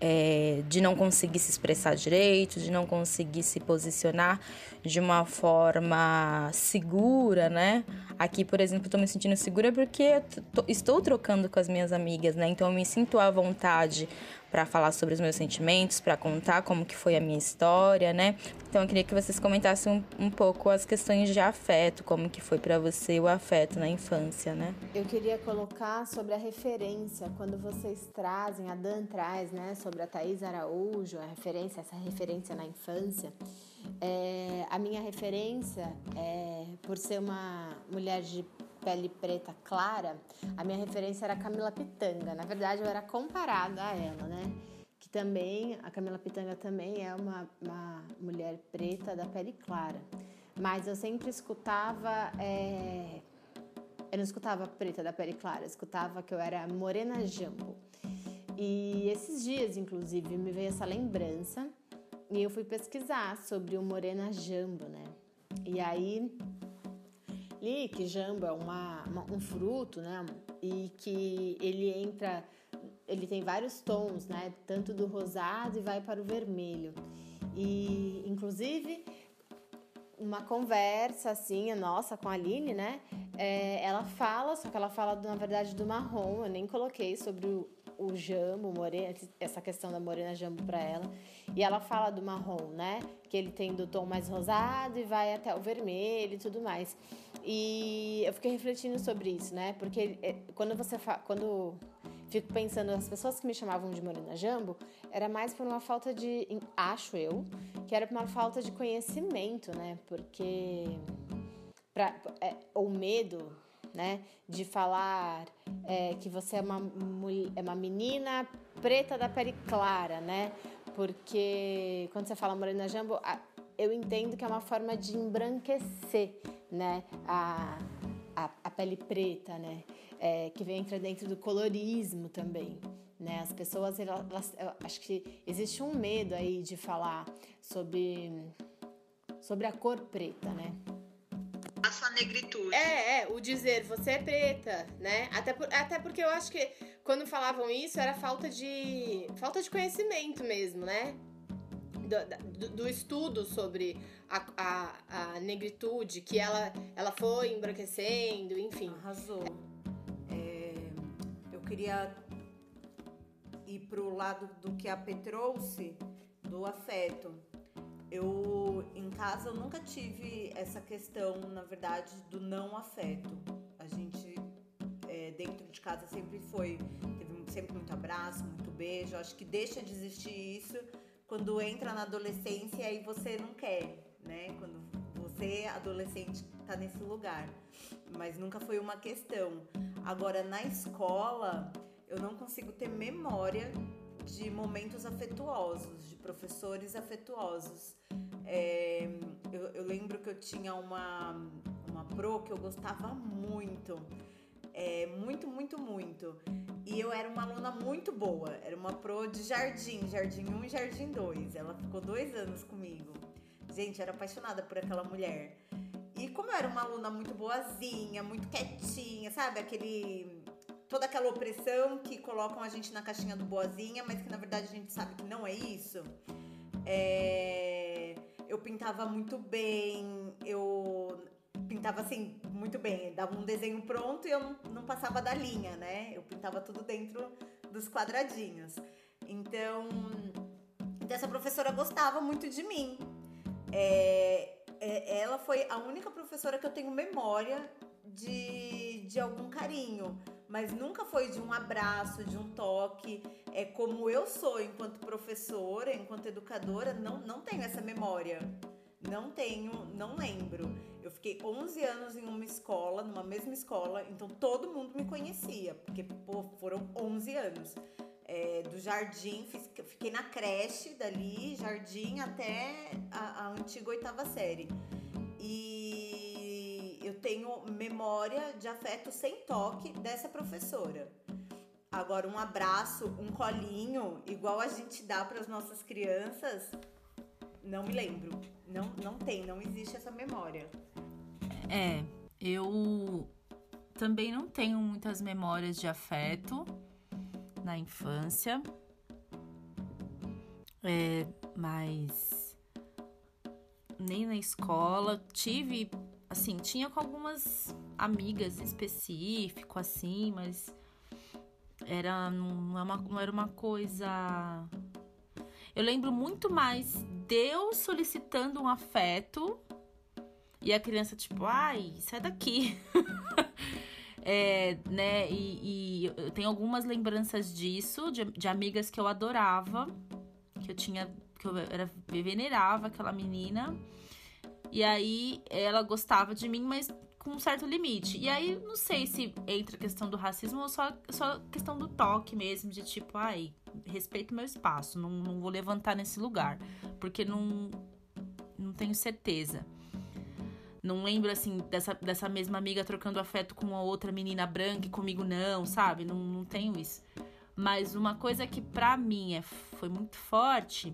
é, de não conseguir se expressar direito, de não conseguir se posicionar de uma forma segura, né? Aqui, por exemplo, estou me sentindo segura porque estou trocando com as minhas amigas, né? Então eu me sinto à vontade para falar sobre os meus sentimentos, para contar como que foi a minha história, né? Então eu queria que vocês comentassem um, um pouco as questões de afeto, como que foi para você o afeto na infância, né? Eu queria colocar sobre a referência, quando vocês trazem, a Dan traz, né, sobre a Thaís Araújo, a referência, essa referência na infância. É, a minha referência, é, por ser uma mulher de pele preta clara, a minha referência era Camila Pitanga. Na verdade, eu era comparada a ela, né? Que também, a Camila Pitanga também é uma, uma mulher preta da pele clara. Mas eu sempre escutava. É... Eu não escutava preta da pele clara, eu escutava que eu era morena jambo. E esses dias, inclusive, me veio essa lembrança e eu fui pesquisar sobre o morena jambo, né? E aí que jambo é uma, uma, um fruto, né? E que ele entra, ele tem vários tons, né? Tanto do rosado e vai para o vermelho. E, inclusive, uma conversa assim, nossa, com a Aline, né? É, ela fala, só que ela fala, na verdade, do marrom. Eu nem coloquei sobre o, o jambo, morena, essa questão da morena jambo para ela. E ela fala do marrom, né? Que ele tem do tom mais rosado e vai até o vermelho e tudo mais. E eu fiquei refletindo sobre isso, né? Porque é, quando você fa... quando fico pensando as pessoas que me chamavam de Morena Jambo, era mais por uma falta de, acho eu, que era por uma falta de conhecimento, né? Porque pra, é, ou medo, né, de falar é, que você é uma, é uma menina preta da pele clara, né? Porque quando você fala Morena Jambo, eu entendo que é uma forma de embranquecer né, a, a, a pele preta, né, é, que entra dentro do colorismo também. Né? As pessoas, elas, acho que existe um medo aí de falar sobre, sobre a cor preta, né? A sua negritude. É, é, o dizer você é preta, né? Até, por, até porque eu acho que quando falavam isso era falta de falta de conhecimento mesmo, né? Do, do, do estudo sobre a, a, a, negritude, que ela, ela foi embranquecendo, enfim. Arrasou. É, eu queria ir para o lado do que a P trouxe, do afeto. Eu em casa eu nunca tive essa questão, na verdade, do não afeto. A gente é, dentro de casa sempre foi, teve sempre muito abraço, muito beijo. Acho que deixa de existir isso quando entra na adolescência e você não quer, né? Quando você, adolescente, tá nesse lugar. Mas nunca foi uma questão. Agora, na escola, eu não consigo ter memória de momentos afetuosos, de professores afetuosos. É, eu, eu, lembro que eu tinha uma, uma pro que eu gostava muito. É, muito, muito, muito. E eu era uma aluna muito boa. Era uma pro de jardim, jardim 1 e jardim 2. Ela ficou dois anos comigo. Gente, era apaixonada por aquela mulher. E como eu era uma aluna muito boazinha, muito quietinha, sabe? Aquele toda aquela opressão que colocam a gente na caixinha do boazinha, mas que na verdade a gente sabe que não é isso. É... Eu pintava muito bem, eu pintava assim, muito bem, dava um desenho pronto e eu não, passava da linha, né? Eu pintava tudo dentro dos quadradinhos. Então, então essa professora gostava muito de mim. É, é, ela foi a única professora que eu tenho memória de, de algum carinho mas nunca foi de um abraço, de um toque. É como eu sou enquanto professora, enquanto educadora, não, não tenho essa memória. Não tenho, não lembro. Eu fiquei 11 anos em uma escola, numa mesma escola, então todo mundo me conhecia, porque pô, foram 11 anos. É, do jardim, fiz, fiquei na creche dali, jardim até a, a antiga oitava série. E eu tenho memória de afeto sem toque dessa professora. Agora, um abraço, um colinho, igual a gente dá para as nossas crianças, não me lembro. Não, não tem, não existe essa memória. É, eu também não tenho muitas memórias de afeto na infância. É, mas nem na escola. Tive assim, tinha com algumas amigas específico, assim, mas era não, é uma, não era uma coisa. Eu lembro muito mais Deus solicitando um afeto e a criança, tipo, ai, sai daqui. é, né? E, e, eu tenho algumas lembranças disso, de, de amigas que eu adorava, que eu tinha, que eu era, venerava aquela menina. E aí ela gostava de mim, mas com um certo limite. E aí não sei se entra a questão do racismo ou só, só questão do toque mesmo, de tipo, ai, respeito meu espaço, não, não vou levantar nesse lugar, porque não, não tenho certeza. Não lembro, assim, dessa, dessa mesma amiga trocando afeto com uma outra menina branca e comigo não, sabe? Não, não tenho isso. Mas uma coisa que pra mim é, foi muito forte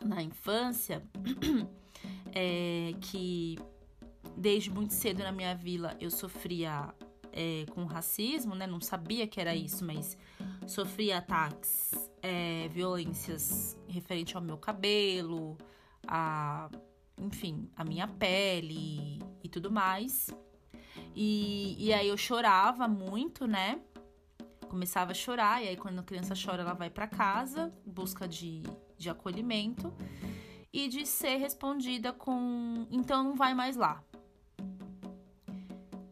na infância é, que desde muito cedo na minha vila eu sofria é, com racismo, né? Não sabia que era isso, mas sofria ataques, é, violências referente ao meu cabelo, a, enfim, a minha pele e tudo mais. E, e aí eu chorava muito, né? Começava a chorar, e aí quando a criança chora, ela vai para casa, busca de, de acolhimento e de ser respondida com então não vai mais lá.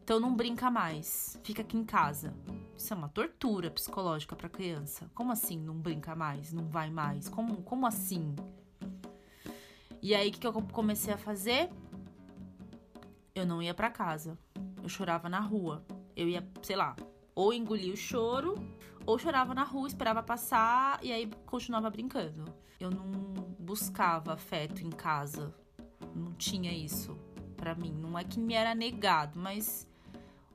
Então não brinca mais, fica aqui em casa. Isso é uma tortura psicológica para criança. Como assim não brinca mais, não vai mais? Como, como assim? E aí o que, que eu comecei a fazer? Eu não ia para casa. Eu chorava na rua. Eu ia, sei lá, ou engolia o choro, ou chorava na rua, esperava passar e aí continuava brincando. Eu não buscava afeto em casa. Não tinha isso para mim. Não é que me era negado, mas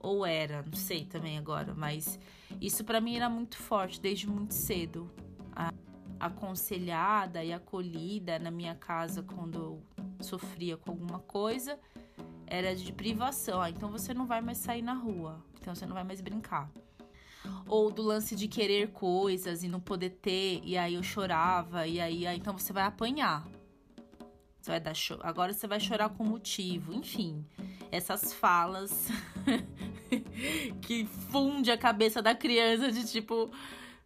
ou era, não sei também agora, mas isso para mim era muito forte desde muito cedo. A, aconselhada e acolhida na minha casa quando eu sofria com alguma coisa era de privação. Ah, então você não vai mais sair na rua, então você não vai mais brincar. Ou do lance de querer coisas e não poder ter, e aí eu chorava, e aí, aí então você vai apanhar. Você vai dar cho Agora você vai chorar com motivo. Enfim, essas falas que funde a cabeça da criança de tipo,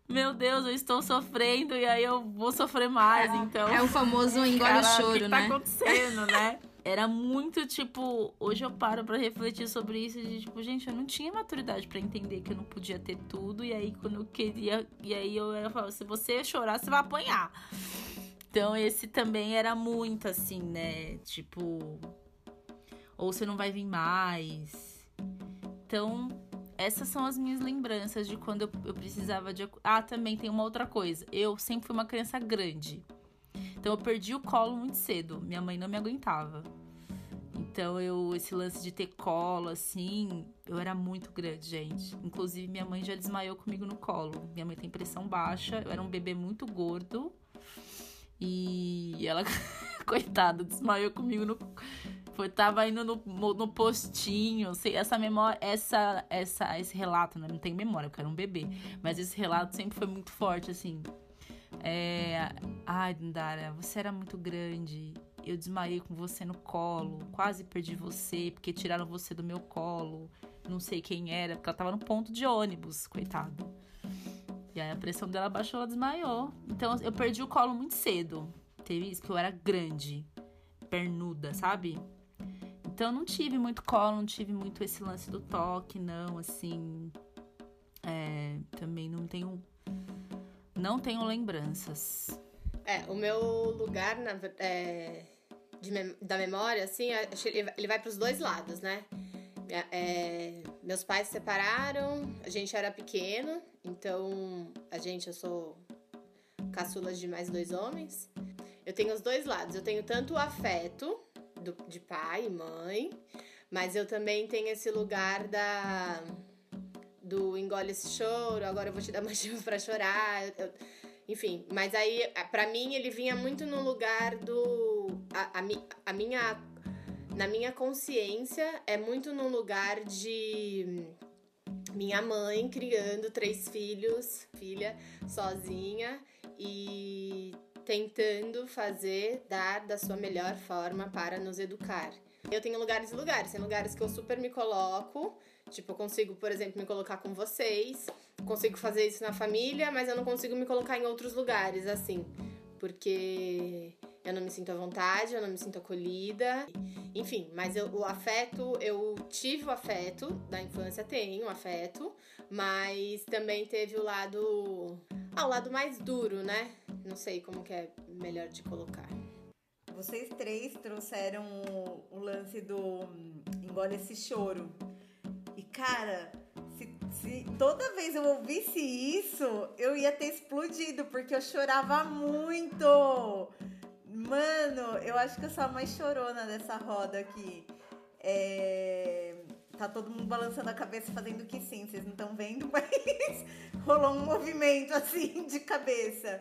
meu Deus, eu estou sofrendo e aí eu vou sofrer mais, então. É o famoso engole Cara, choro, o que né? tá acontecendo, né? Era muito tipo, hoje eu paro pra refletir sobre isso tipo, gente, eu não tinha maturidade pra entender que eu não podia ter tudo e aí quando eu queria, e aí eu era falava, se você chorar, você vai apanhar. Então esse também era muito assim, né? Tipo, ou você não vai vir mais. Então, essas são as minhas lembranças de quando eu, eu precisava de. Ah, também tem uma outra coisa. Eu sempre fui uma criança grande. Então eu perdi o colo muito cedo. Minha mãe não me aguentava. Então eu esse lance de ter colo assim, eu era muito grande, gente. Inclusive minha mãe já desmaiou comigo no colo. Minha mãe tem pressão baixa, eu era um bebê muito gordo. E ela coitada, desmaiou comigo no foi tava indo no, no postinho, sei, essa memória, essa essa esse relato, né? não tenho memória, porque era um bebê, mas esse relato sempre foi muito forte assim. É, ai, Dara, você era muito grande. Eu desmaiei com você no colo, quase perdi você, porque tiraram você do meu colo. Não sei quem era, porque ela tava no ponto de ônibus, coitado. E aí a pressão dela baixou, ela desmaiou. Então eu perdi o colo muito cedo. Teve isso, porque eu era grande, pernuda, sabe? Então não tive muito colo, não tive muito esse lance do toque, não, assim. É, também não tenho. Não tenho lembranças. É, o meu lugar na, é, de da memória, assim, ele, vai pros dois lados, né? É, meus pais se separaram, a gente era pequeno, então a gente, eu sou caçula de mais dois homens. Eu tenho os dois lados, eu tenho tanto o afeto do- de pai e mãe, mas eu também tenho esse lugar da do engole esse choro, agora eu vou te dar motivo pra chorar. eu- enfim, mas aí, pra mim, ele vinha muito no lugar do. A, a, a minha. Na minha consciência, é muito no lugar de. Minha mãe criando três filhos, filha, sozinha e tentando fazer, dar da sua melhor forma para nos educar. Eu tenho lugares e lugares, tem lugares que eu super me coloco, tipo, eu consigo, por exemplo, me colocar com vocês, consigo fazer isso na família, mas eu não consigo me colocar em outros lugares, assim, porque eu não me sinto à vontade, eu não me sinto acolhida, enfim, mas eu- o afeto, eu tive o afeto da infância, tenho afeto, mas também teve o lado, ah, o lado mais duro, né? Não sei como que é melhor de colocar. Vocês três trouxeram o, o lance do hum, engole esse choro. Cara, se, se toda vez eu ouvisse isso, eu ia ter explodido, porque eu chorava muito. Mano, eu acho que eu sou a mais chorona dessa roda aqui. É, Tá todo mundo balançando a cabeça fazendo que sim, vocês não estão vendo, mas rolou um movimento assim de cabeça.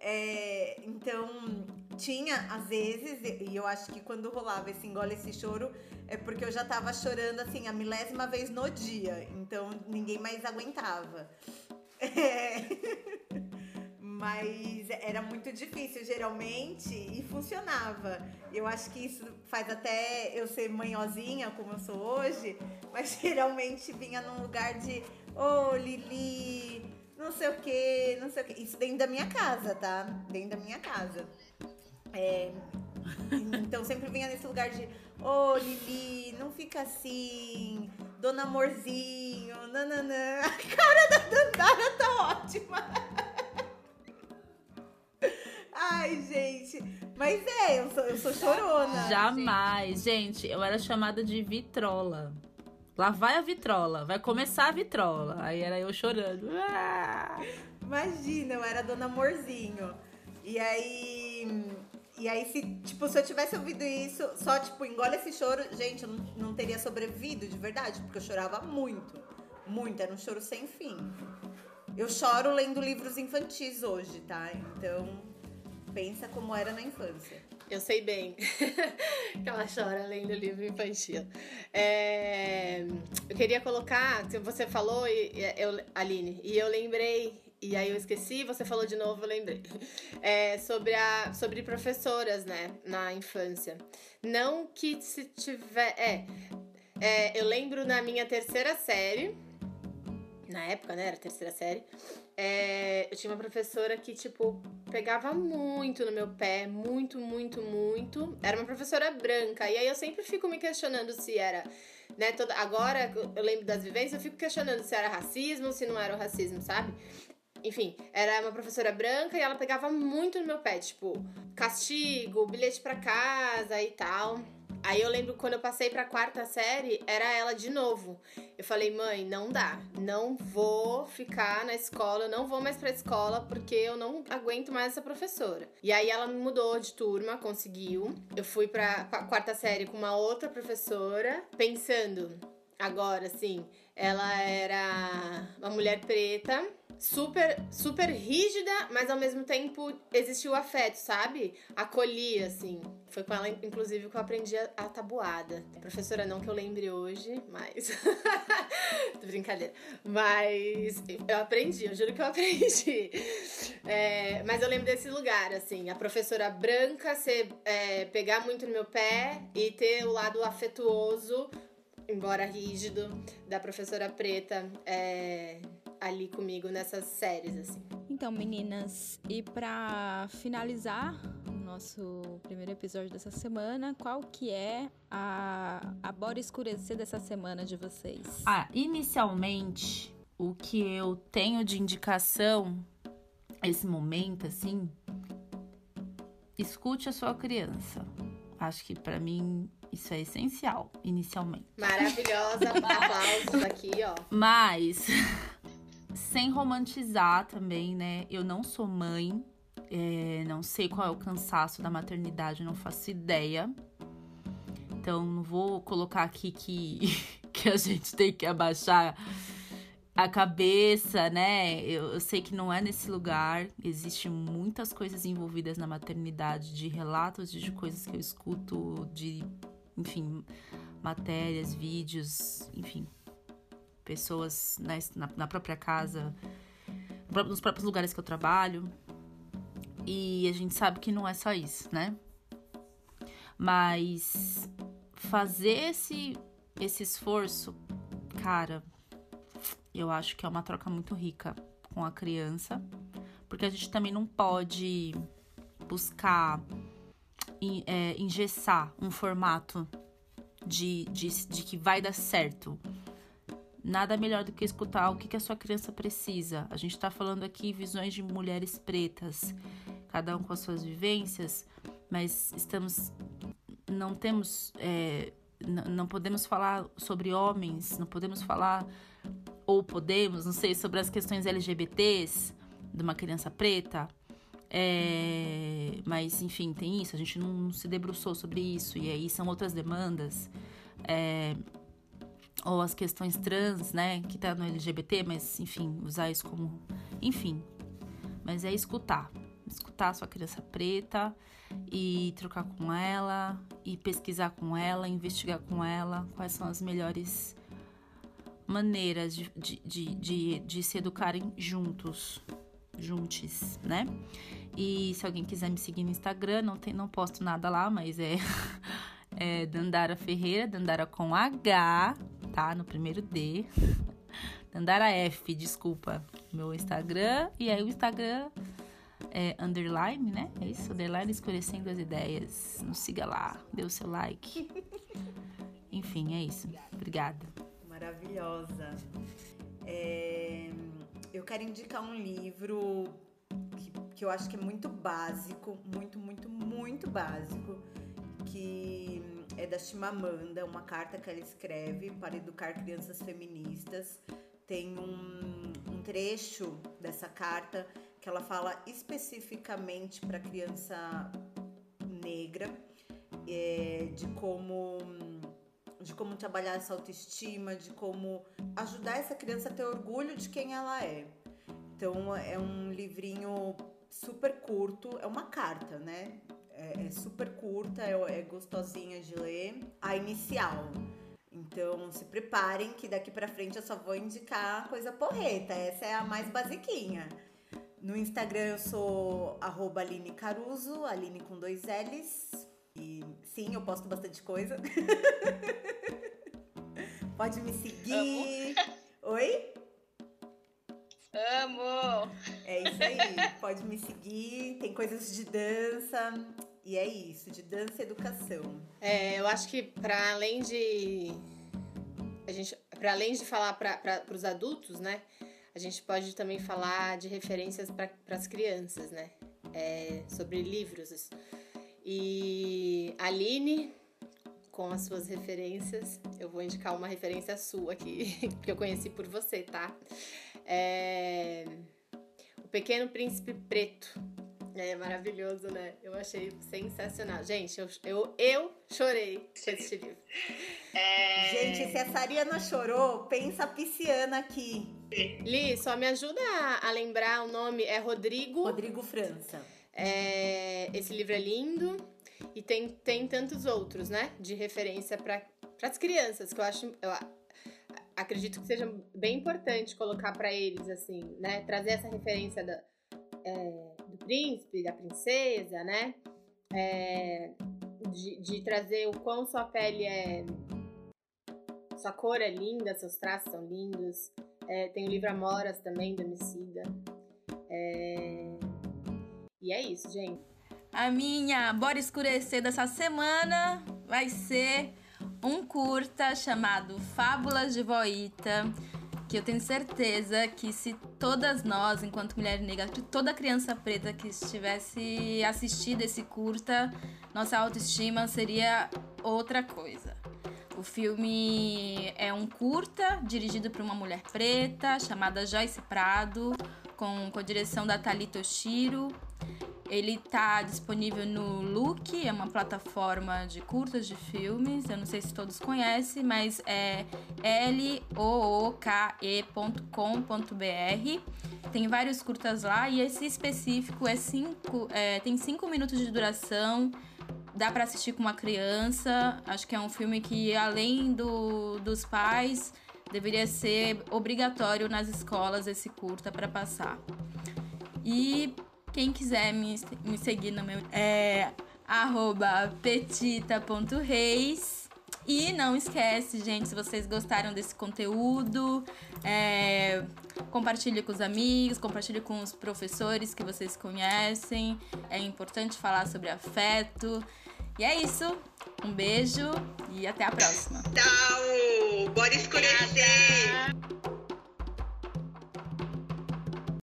É, então, tinha às vezes, e eu acho que quando rolava esse engole esse choro, é porque eu já tava chorando assim a milésima vez no dia. Então ninguém mais aguentava. É. Mas era muito difícil, geralmente, e funcionava. Eu acho que isso faz até eu ser manhosinha, como eu sou hoje, mas geralmente vinha num lugar de, ô Lili, não sei o que, não sei o que. Isso dentro da minha casa, tá? Dentro da minha casa. É, então sempre vinha nesse lugar de, ô Lili, não fica assim, Dona Amorzinho, nananã. A cara da Dandara tá ótima. Ai, gente. Mas é, eu sou, eu sou chorona. Jamais, gente, eu era chamada de vitrola. Lá vai a vitrola, vai começar a vitrola. Aí era eu chorando. Ah! Imagina, eu era Dona Amorzinho. E aí. E aí, se, tipo, se eu tivesse ouvido isso, só, tipo, engole esse choro, gente, eu não, não teria sobrevivido de verdade, porque eu chorava muito. Muito, era um choro sem fim. Eu choro lendo livros infantis hoje, tá? Então, pensa como era na infância. Eu sei bem que ela chora lendo livro infantil. É, eu queria colocar, você falou, e eu, Aline, e eu lembrei, e aí eu esqueci, você falou de novo, eu lembrei. É, sobre, a, sobre professoras, né, na infância. Não que se tiver. É, é, eu lembro na minha terceira série na época, né, era terceira série, é, eu tinha uma professora que, tipo, pegava muito no meu pé, muito, muito, muito. Era uma professora branca, e aí eu sempre fico me questionando se era, né, toda, agora eu lembro das vivências, eu fico questionando se era racismo, se não era o racismo, sabe? Enfim, era uma professora branca e ela pegava muito no meu pé, tipo, castigo, bilhete para casa e tal. Aí eu lembro quando eu passei pra quarta série, era ela de novo. Eu falei, mãe, não dá. Não vou ficar na escola, eu não vou mais pra escola porque eu não aguento mais essa professora. E aí ela me mudou de turma, conseguiu. Eu fui pra quarta série com uma outra professora, pensando agora, assim, ela era uma mulher preta super, super rígida, mas ao mesmo tempo existiu afeto, sabe? Acolhia, assim. Foi com ela, inclusive, que eu aprendi a, tabuada. Professora, não que eu lembre hoje, mas. Brincadeira. Mas eu aprendi, eu juro que eu aprendi. É, mas eu lembro desse lugar, assim, a professora branca ser, é, pegar muito no meu pé e ter o lado afetuoso embora rígido, da professora preta é, ali comigo nessas séries, assim. Então, meninas, e para finalizar o nosso primeiro episódio dessa semana, qual que é a, a bora escurecer dessa semana de vocês? Ah, inicialmente, o que eu tenho de indicação esse momento, assim, escute a sua criança. Acho que para mim isso é essencial, inicialmente. Maravilhosa, aplausos aqui, ó. Mas sem romantizar também, né? Eu não sou mãe, é, não sei qual é o cansaço da maternidade, não faço ideia. Então, não vou colocar aqui que, que a gente tem que abaixar a cabeça, né? Eu, eu, sei que não é nesse lugar. Existem muitas coisas envolvidas na maternidade, de relatos de coisas que eu escuto, de, enfim, matérias, vídeos, enfim, pessoas na, na própria casa, nos próprios lugares que eu trabalho. E a gente sabe que não é só isso, né? Mas fazer esse, esse esforço, cara, eu acho que é uma troca muito rica com a criança, porque a gente também não pode buscar é, engessar um formato de, de, de que vai dar certo. Nada melhor do que escutar o que, que a sua criança precisa. A gente está falando aqui visões de mulheres pretas, cada um com as suas vivências, mas estamos. Não temos. É, não podemos falar sobre homens, não podemos falar. Ou podemos, não sei, sobre as questões LGBTs de uma criança preta. É, mas, enfim, tem isso. A gente não se debruçou sobre isso. E aí são outras demandas. É, ou as questões trans, né, que tá no LGBT, mas enfim, usar isso como, enfim. Mas é escutar, escutar a sua criança preta e trocar com ela e pesquisar com ela, investigar com ela quais são as melhores maneiras de, de, de, de, de se educarem juntos, juntos, né? E se alguém quiser me seguir no Instagram, não, tem, não posto nada lá, mas é, é Dandara Ferreira, Dandara com H, tá? No primeiro D. Dandara F, desculpa. Meu Instagram. E aí o Instagram é underline, né? É isso, underline escurecendo as ideias. Nos siga lá, dê o seu like. Enfim, é isso. Obrigada. Maravilhosa. É, eu quero indicar um livro que, que eu acho que é muito básico, muito, muito, muito básico, que é da Chimamanda, uma carta que ela escreve para educar crianças feministas. Tem um, um trecho dessa carta que ela fala especificamente para criança negra, é, de como de como trabalhar essa autoestima, de como ajudar essa criança a ter orgulho de quem ela é. Então é um livrinho super curto, é uma carta, né? é, é super curta, é, é gostosinha de ler. A inicial. Então se preparem que daqui para frente eu só vou indicar coisa porreta. Essa é a mais basiquinha. No Instagram eu sou arroba Aline Caruso, Aline com dois L's. E sim, eu posto bastante coisa. Pode me seguir. Oi? Amo! É isso aí. Pode me seguir. Tem coisas de dança. E é isso, de dança e educação. É, eu acho que para além de a gente, para além de falar para os adultos, né, a gente pode também falar de referências para as crianças, né, é, sobre livros. E Aline, com as suas referências, eu vou indicar uma referência sua aqui, que eu conheci por você, tá? É, o Pequeno Príncipe Preto, é maravilhoso, né? Eu achei sensacional. Gente, eu, eu, eu chorei com esse livro. É... Gente, se a Sariana chorou, pensa a pisciana aqui. Li, só me ajuda a, a lembrar o nome. É Rodrigo. Rodrigo França. É, esse livro é lindo. E tem, tem tantos outros, né? De referência para as crianças, que eu acho. Eu acredito que seja bem importante colocar para eles, assim, né? Trazer essa referência da. É, príncipe, da princesa, né? É, de, de, trazer o quão sua pele é. Sua cor é linda, seus traços são lindos. É, tem o livro Amoras também, do Emicida. É, e é isso, gente. A minha Bora Escurecer dessa semana vai ser um curta chamado Fábulas de Voita que eu tenho certeza que se todas nós, enquanto mulher negra, toda criança preta que estivesse assistindo esse curta, nossa autoestima seria outra coisa. O filme é um curta dirigido por uma mulher preta chamada Joyce Prado, com, a direção da Thalita Oshiro. Ele tá disponível no Look, é uma plataforma de curtas de filmes. Eu não sei se todos conhecem, mas é looke.com.br. Tem vários curtas lá e esse específico é cinco, é, tem 5 minutos de duração. Dá para assistir com uma criança. Acho que é um filme que, além do, dos pais, deveria ser obrigatório nas escolas esse curta para passar. E quem quiser me, me seguir no meu é petita.reis. E não esquece, gente, se vocês gostaram desse conteúdo, é, compartilhe com os amigos, compartilhe com os professores que vocês conhecem. É importante falar sobre afeto. E é isso. Um beijo e até a próxima. Tchau! Bora escurecer!